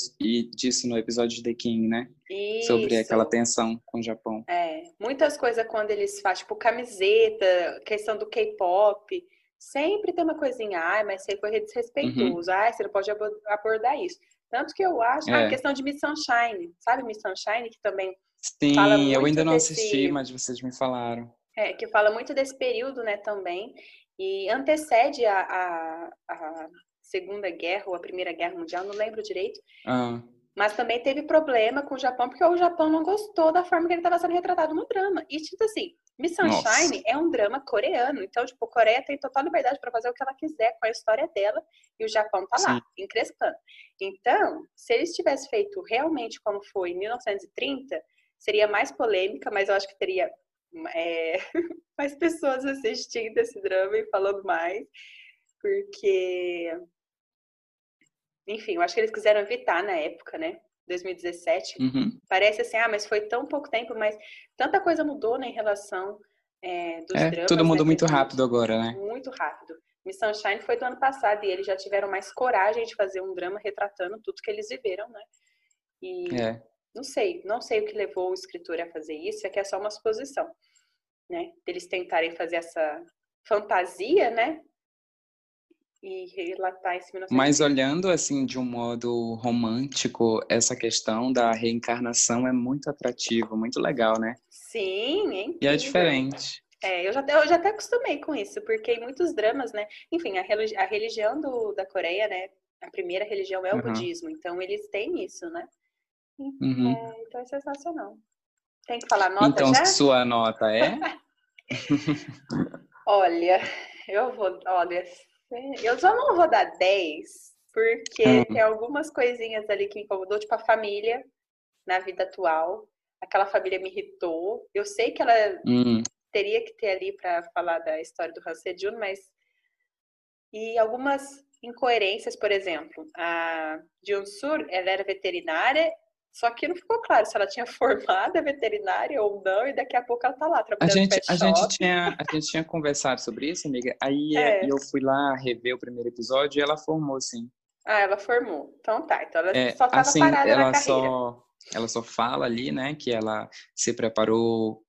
disso no episódio de The King, né? Isso. Sobre aquela tensão com o Japão. É, muitas coisas quando eles fazem, tipo, camiseta, questão do K-pop, sempre tem uma coisinha, ah, mas você foi desrespeitoso, uhum. ah, você não pode abordar isso. Tanto que eu acho é. a questão de Miss Sunshine, sabe Miss Sunshine, que também Sim, fala muito eu ainda não desse... assisti, mas vocês me falaram. É, que fala muito desse período, né, também, e antecede a, a, a Segunda Guerra ou a Primeira Guerra Mundial, não lembro direito. Ah. Mas também teve problema com o Japão, porque o Japão não gostou da forma que ele estava sendo retratado no drama. E, tipo assim, Miss Sunshine Nossa. é um drama coreano. Então, tipo, a Coreia tem total liberdade para fazer o que ela quiser com a história dela. E o Japão tá lá, Sim. encrespando. Então, se eles tivessem feito realmente como foi em 1930, seria mais polêmica, mas eu acho que teria é, mais pessoas assistindo esse drama e falando mais. Porque enfim, eu acho que eles quiseram evitar na época, né? 2017. Uhum. Parece assim, ah, mas foi tão pouco tempo, mas tanta coisa mudou né, em relação é, dos é, dramas. Todo mundo né, muito rápido agora, né? Muito rápido. Miss Sunshine foi do ano passado e eles já tiveram mais coragem de fazer um drama retratando tudo que eles viveram, né? E é. não sei, não sei o que levou o escritor a fazer isso, é que é só uma suposição, né? Eles tentarem fazer essa fantasia, né? E relatar esse 19... Mas olhando assim de um modo romântico, essa questão da reencarnação é muito atrativo, muito legal, né? Sim, hein? E é diferente. É, eu já, eu já até acostumei com isso, porque em muitos dramas, né? Enfim, a, religi a religião do, da Coreia, né? A primeira religião é o uhum. budismo, então eles têm isso, né? Uhum. É, então é sensacional. Tem que falar nota então, já? Então, sua nota é? olha, eu vou, olha, eu só não vou dar 10, porque hum. tem algumas coisinhas ali que me incomodou, tipo a família na vida atual. Aquela família me irritou. Eu sei que ela hum. teria que ter ali para falar da história do Han Sejun, mas e algumas incoerências, por exemplo, a Jun-sur, ela era veterinária só que não ficou claro se ela tinha formado a veterinária ou não, e daqui a pouco ela tá lá trabalhando a gente, a gente tinha A gente tinha conversado sobre isso, amiga. Aí é. eu fui lá rever o primeiro episódio e ela formou, sim. Ah, ela formou. Então tá. Então ela é, só tava assim, parada ela na carreira. Só, ela só fala ali, né, que ela se preparou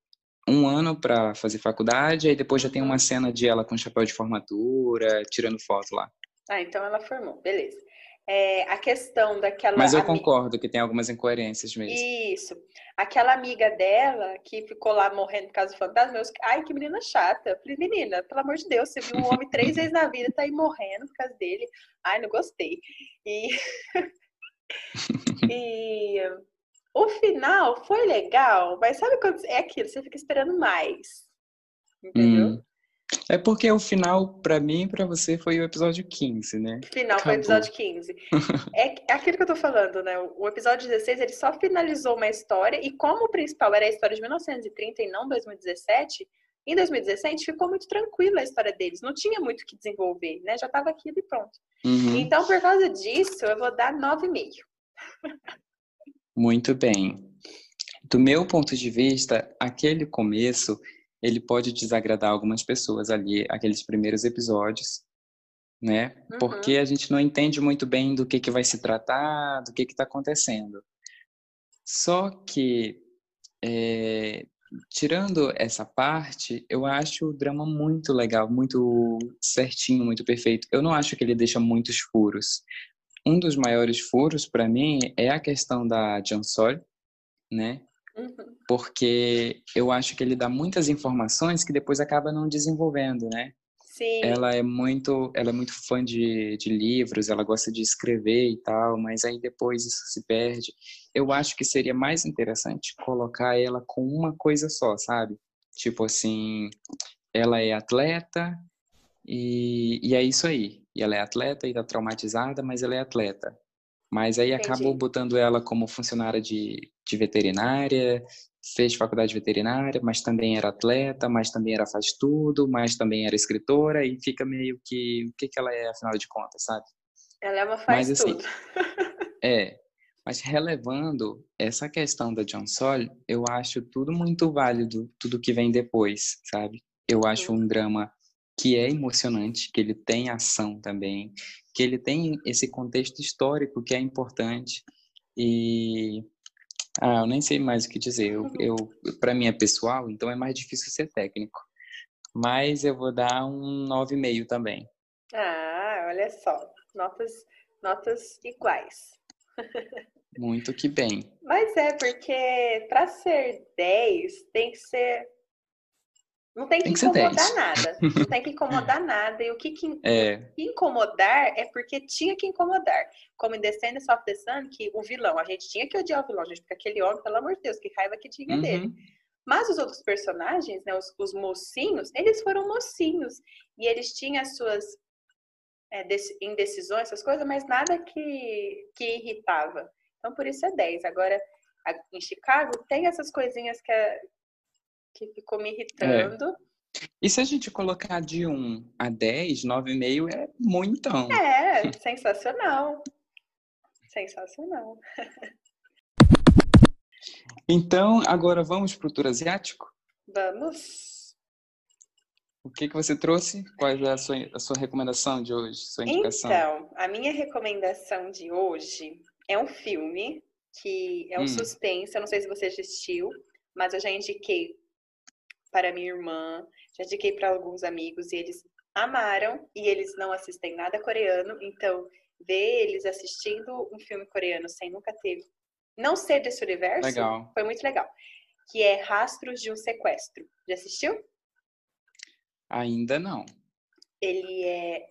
um ano para fazer faculdade, aí depois já tem uma uhum. cena de ela com chapéu de formatura, tirando foto lá. Ah, então ela formou, beleza é, a questão daquela. Mas eu concordo que tem algumas incoerências mesmo. Isso. Aquela amiga dela que ficou lá morrendo por causa do fantasma, eu... ai, que menina chata. Eu falei, menina, pelo amor de Deus, você viu um homem três vezes na vida, tá aí morrendo por causa dele. Ai, não gostei. E. e. O final foi legal, mas sabe quando é aquilo? Você fica esperando mais. Entendeu? Hum. É porque o final, para mim e pra você, foi o episódio 15, né? Final Acabou. foi o episódio 15. é, aquilo que eu tô falando, né? O episódio 16, ele só finalizou uma história, e como o principal era a história de 1930 e não 2017, em 2017 ficou muito tranquila a história deles. Não tinha muito o que desenvolver, né? Já tava aquilo e pronto. Uhum. Então, por causa disso, eu vou dar 9,5. muito bem. Do meu ponto de vista, aquele começo ele pode desagradar algumas pessoas ali, aqueles primeiros episódios, né? Uhum. Porque a gente não entende muito bem do que, que vai se tratar, do que está acontecendo. Só que, é, tirando essa parte, eu acho o drama muito legal, muito certinho, muito perfeito. Eu não acho que ele deixa muitos furos. Um dos maiores furos, para mim, é a questão da Jansol, né? Uhum. Porque eu acho que ele dá muitas informações que depois acaba não desenvolvendo, né? Sim. Ela é muito, ela é muito fã de, de livros, ela gosta de escrever e tal, mas aí depois isso se perde. Eu acho que seria mais interessante colocar ela com uma coisa só, sabe? Tipo assim, ela é atleta e, e é isso aí. E ela é atleta e tá traumatizada, mas ela é atleta. Mas aí Entendi. acabou botando ela como funcionária de, de veterinária, fez faculdade de veterinária, mas também era atleta, mas também era faz tudo, mas também era escritora e fica meio que o que, que ela é afinal de contas, sabe? Ela é uma faz mas, assim, tudo. é, mas relevando essa questão da John Sol, eu acho tudo muito válido, tudo que vem depois, sabe? Eu acho um drama que é emocionante, que ele tem ação também, que ele tem esse contexto histórico que é importante e ah, eu nem sei mais o que dizer. Eu, eu para mim é pessoal, então é mais difícil ser técnico. Mas eu vou dar um 9,5 também. Ah, olha só. Notas, notas iguais. Muito que bem. Mas é porque para ser 10 tem que ser não tem que, tem que incomodar nada. Não tem que incomodar nada. E o que, que é. incomodar é porque tinha que incomodar. Como em Descendants of the Sun, que o vilão, a gente tinha que odiar o vilão, gente, porque aquele homem, pelo amor de Deus, que raiva que tinha uhum. dele. Mas os outros personagens, né, os, os, mocinhos, eles foram mocinhos. E eles tinham as suas é, indecisões, essas coisas, mas nada que, que irritava. Então, por isso é 10. Agora, em Chicago, tem essas coisinhas que, é, que ficou me irritando. É. E se a gente colocar de 1 a 10, 9,5 é muitão. É, sensacional. Sensacional. Então, agora vamos para o tour asiático? Vamos. O que, que você trouxe? Qual é a sua, a sua recomendação de hoje, sua indicação? Então, a minha recomendação de hoje é um filme que é um hum. suspense. Eu não sei se você assistiu, mas eu já indiquei para minha irmã, já indiquei para alguns amigos e eles amaram e eles não assistem nada coreano, então ver eles assistindo um filme coreano sem nunca ter não ser desse universo legal. foi muito legal. Que é Rastros de um Sequestro. Já assistiu? Ainda não. Ele é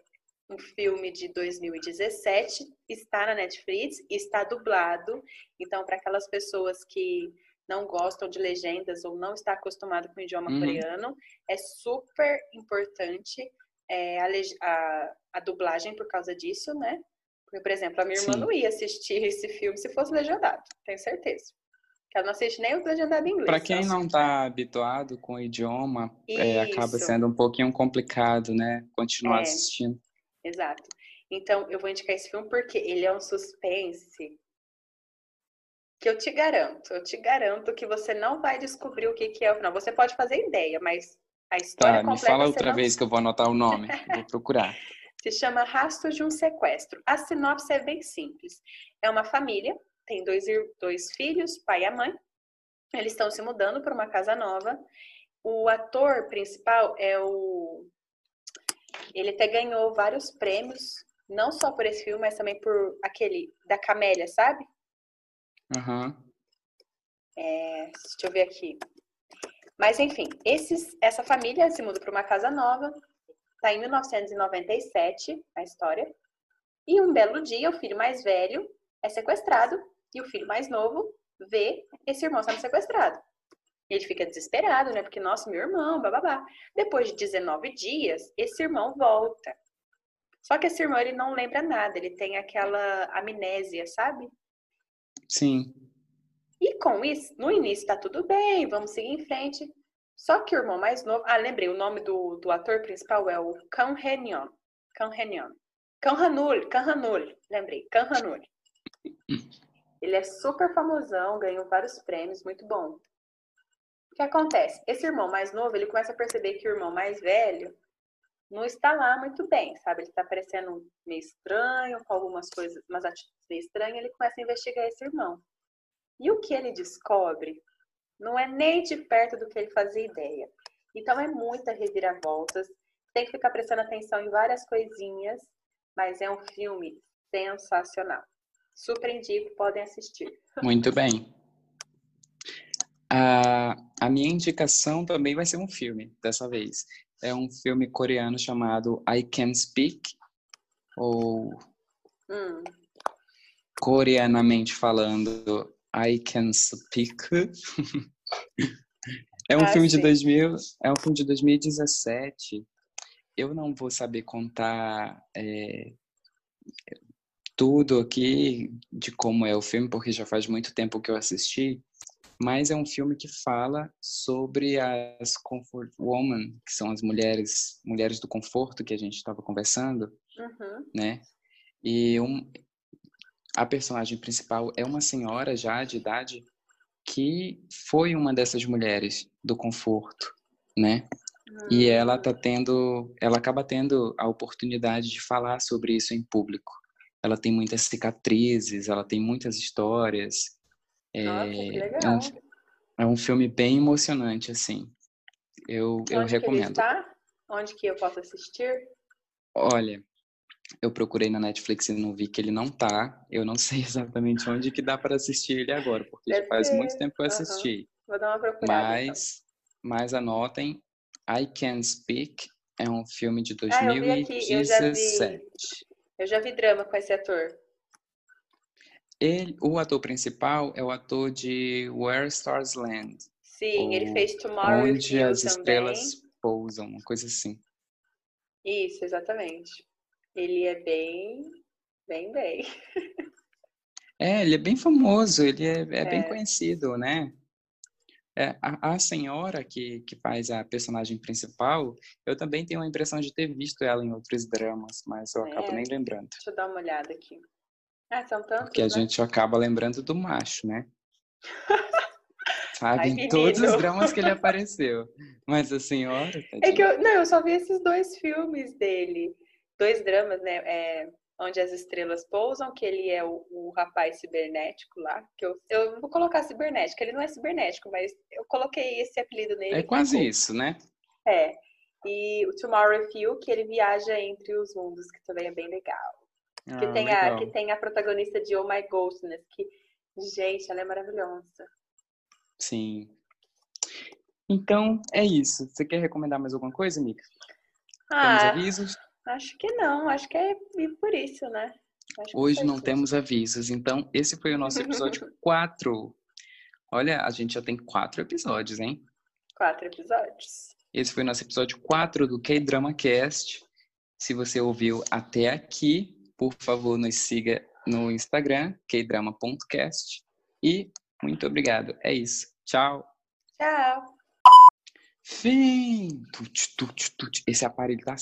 um filme de 2017, está na Netflix, está dublado. Então, para aquelas pessoas que não gostam de legendas ou não está acostumado com o idioma uhum. coreano, é super importante é, a, a, a, dublagem por causa disso, né? Porque, por exemplo, a minha irmã Sim. não ia assistir esse filme se fosse legendado, tenho certeza. Que ela não assiste nem o legendado em inglês. Para quem não está habituado com o idioma, é, acaba sendo um pouquinho complicado, né? Continuar é. assistindo. Exato. Então, eu vou indicar esse filme porque ele é um suspense que eu te garanto, eu te garanto que você não vai descobrir o que, que é o final. Você pode fazer ideia, mas a história tá, completa... me fala outra não... vez que eu vou anotar o nome, vou procurar. Se chama Rastros de um Sequestro. A sinopse é bem simples. É uma família, tem dois, dois filhos, pai e mãe. Eles estão se mudando para uma casa nova. O ator principal é o ele até ganhou vários prêmios, não só por esse filme, mas também por aquele da Camélia, sabe? Uhum. É, deixa eu ver aqui. Mas enfim, esses, essa família se muda para uma casa nova. Está em 1997 a história. E um belo dia, o filho mais velho é sequestrado e o filho mais novo vê esse irmão sendo sequestrado. Ele fica desesperado, né? Porque, nossa, meu irmão, bababá. Depois de 19 dias, esse irmão volta. Só que esse irmão, ele não lembra nada. Ele tem aquela amnésia, sabe? Sim. E com isso, no início tá tudo bem, vamos seguir em frente. Só que o irmão mais novo... Ah, lembrei, o nome do, do ator principal é o Kang Henyon. Kang Henyon. Kang Hanul, Kang Hanul. Lembrei, Kang Hanul. Ele é super famosão, ganhou vários prêmios, muito bom. O que acontece? Esse irmão mais novo, ele começa a perceber que o irmão mais velho não está lá muito bem, sabe? Ele está parecendo meio estranho, com algumas coisas, umas atitudes meio estranhas, ele começa a investigar esse irmão. E o que ele descobre não é nem de perto do que ele fazia ideia. Então é muita reviravoltas, tem que ficar prestando atenção em várias coisinhas, mas é um filme sensacional. Super indico, podem assistir. Muito bem. A, a minha indicação também vai ser um filme, dessa vez. É um filme coreano chamado I Can Speak, ou hum. coreanamente falando, I Can Speak. é um ah, filme sim. de 2000, é um filme de 2017. Eu não vou saber contar é, tudo aqui de como é o filme, porque já faz muito tempo que eu assisti mas é um filme que fala sobre as comfort women, que são as mulheres, mulheres do conforto que a gente estava conversando, uhum. né? E um, a personagem principal é uma senhora já de idade que foi uma dessas mulheres do conforto, né? Uhum. E ela tá tendo, ela acaba tendo a oportunidade de falar sobre isso em público. Ela tem muitas cicatrizes, ela tem muitas histórias, é, Nossa, que legal. É, um, é um filme bem emocionante, assim. Eu, Onde eu recomendo. Que ele está? Onde que eu posso assistir? Olha, eu procurei na Netflix e não vi que ele não tá. Eu não sei exatamente onde que dá para assistir ele agora, porque Deve faz ser. muito tempo que eu assisti. Uhum. Vou dar uma procurada. Mas, então. mas anotem, I Can Speak é um filme de 2017. Ah, eu, eu, já vi, eu já vi drama com esse ator. Ele, o ator principal é o ator de Where Stars Land. Sim, ele fez Tomorrow Onde as também. estrelas pousam, uma coisa assim. Isso, exatamente. Ele é bem, bem, bem. É, ele é bem famoso, ele é, é, é. bem conhecido, né? É, a, a, senhora que, que faz a personagem principal, eu também tenho a impressão de ter visto ela em outros dramas, mas eu acabo é, nem lembrando. Deixa eu dar uma olhada aqui. Ah, são tantos, Porque a né? gente acaba lembrando do macho, né? Sabe? Ai, em todos os dramas que ele apareceu. Mas a senhora. É que eu, não, eu só vi esses dois filmes dele. Dois dramas, né? É, Onde as Estrelas Pousam, que ele é o, o rapaz cibernético lá. Que eu, eu vou colocar cibernético, ele não é cibernético, mas eu coloquei esse apelido nele. É quase ficou. isso, né? É. E o Tomorrow You, que ele viaja entre os mundos, que também é bem legal. Que, Ah, tem, a, que tem a protagonista de Oh My Ghostness, que, gente, ela é maravilhosa. Sim. Então, é isso. Você quer recomendar mais alguma coisa? Temos Ah, avisos? acho que não, acho que é por isso, né? Acho que Hoje não tudo. temos avisos. Então, esse foi o nosso episódio 4. Olha, a gente já tem quatro episódios, hein? Quatro episódios. Esse foi o nosso episódio 4 do K-Drama Cast. Se você ouviu até aqui, por favor, nos siga no Instagram, kdrama.cast. E muito obrigado. É isso. Tchau. Tchau. Fim. Esse aparelho tá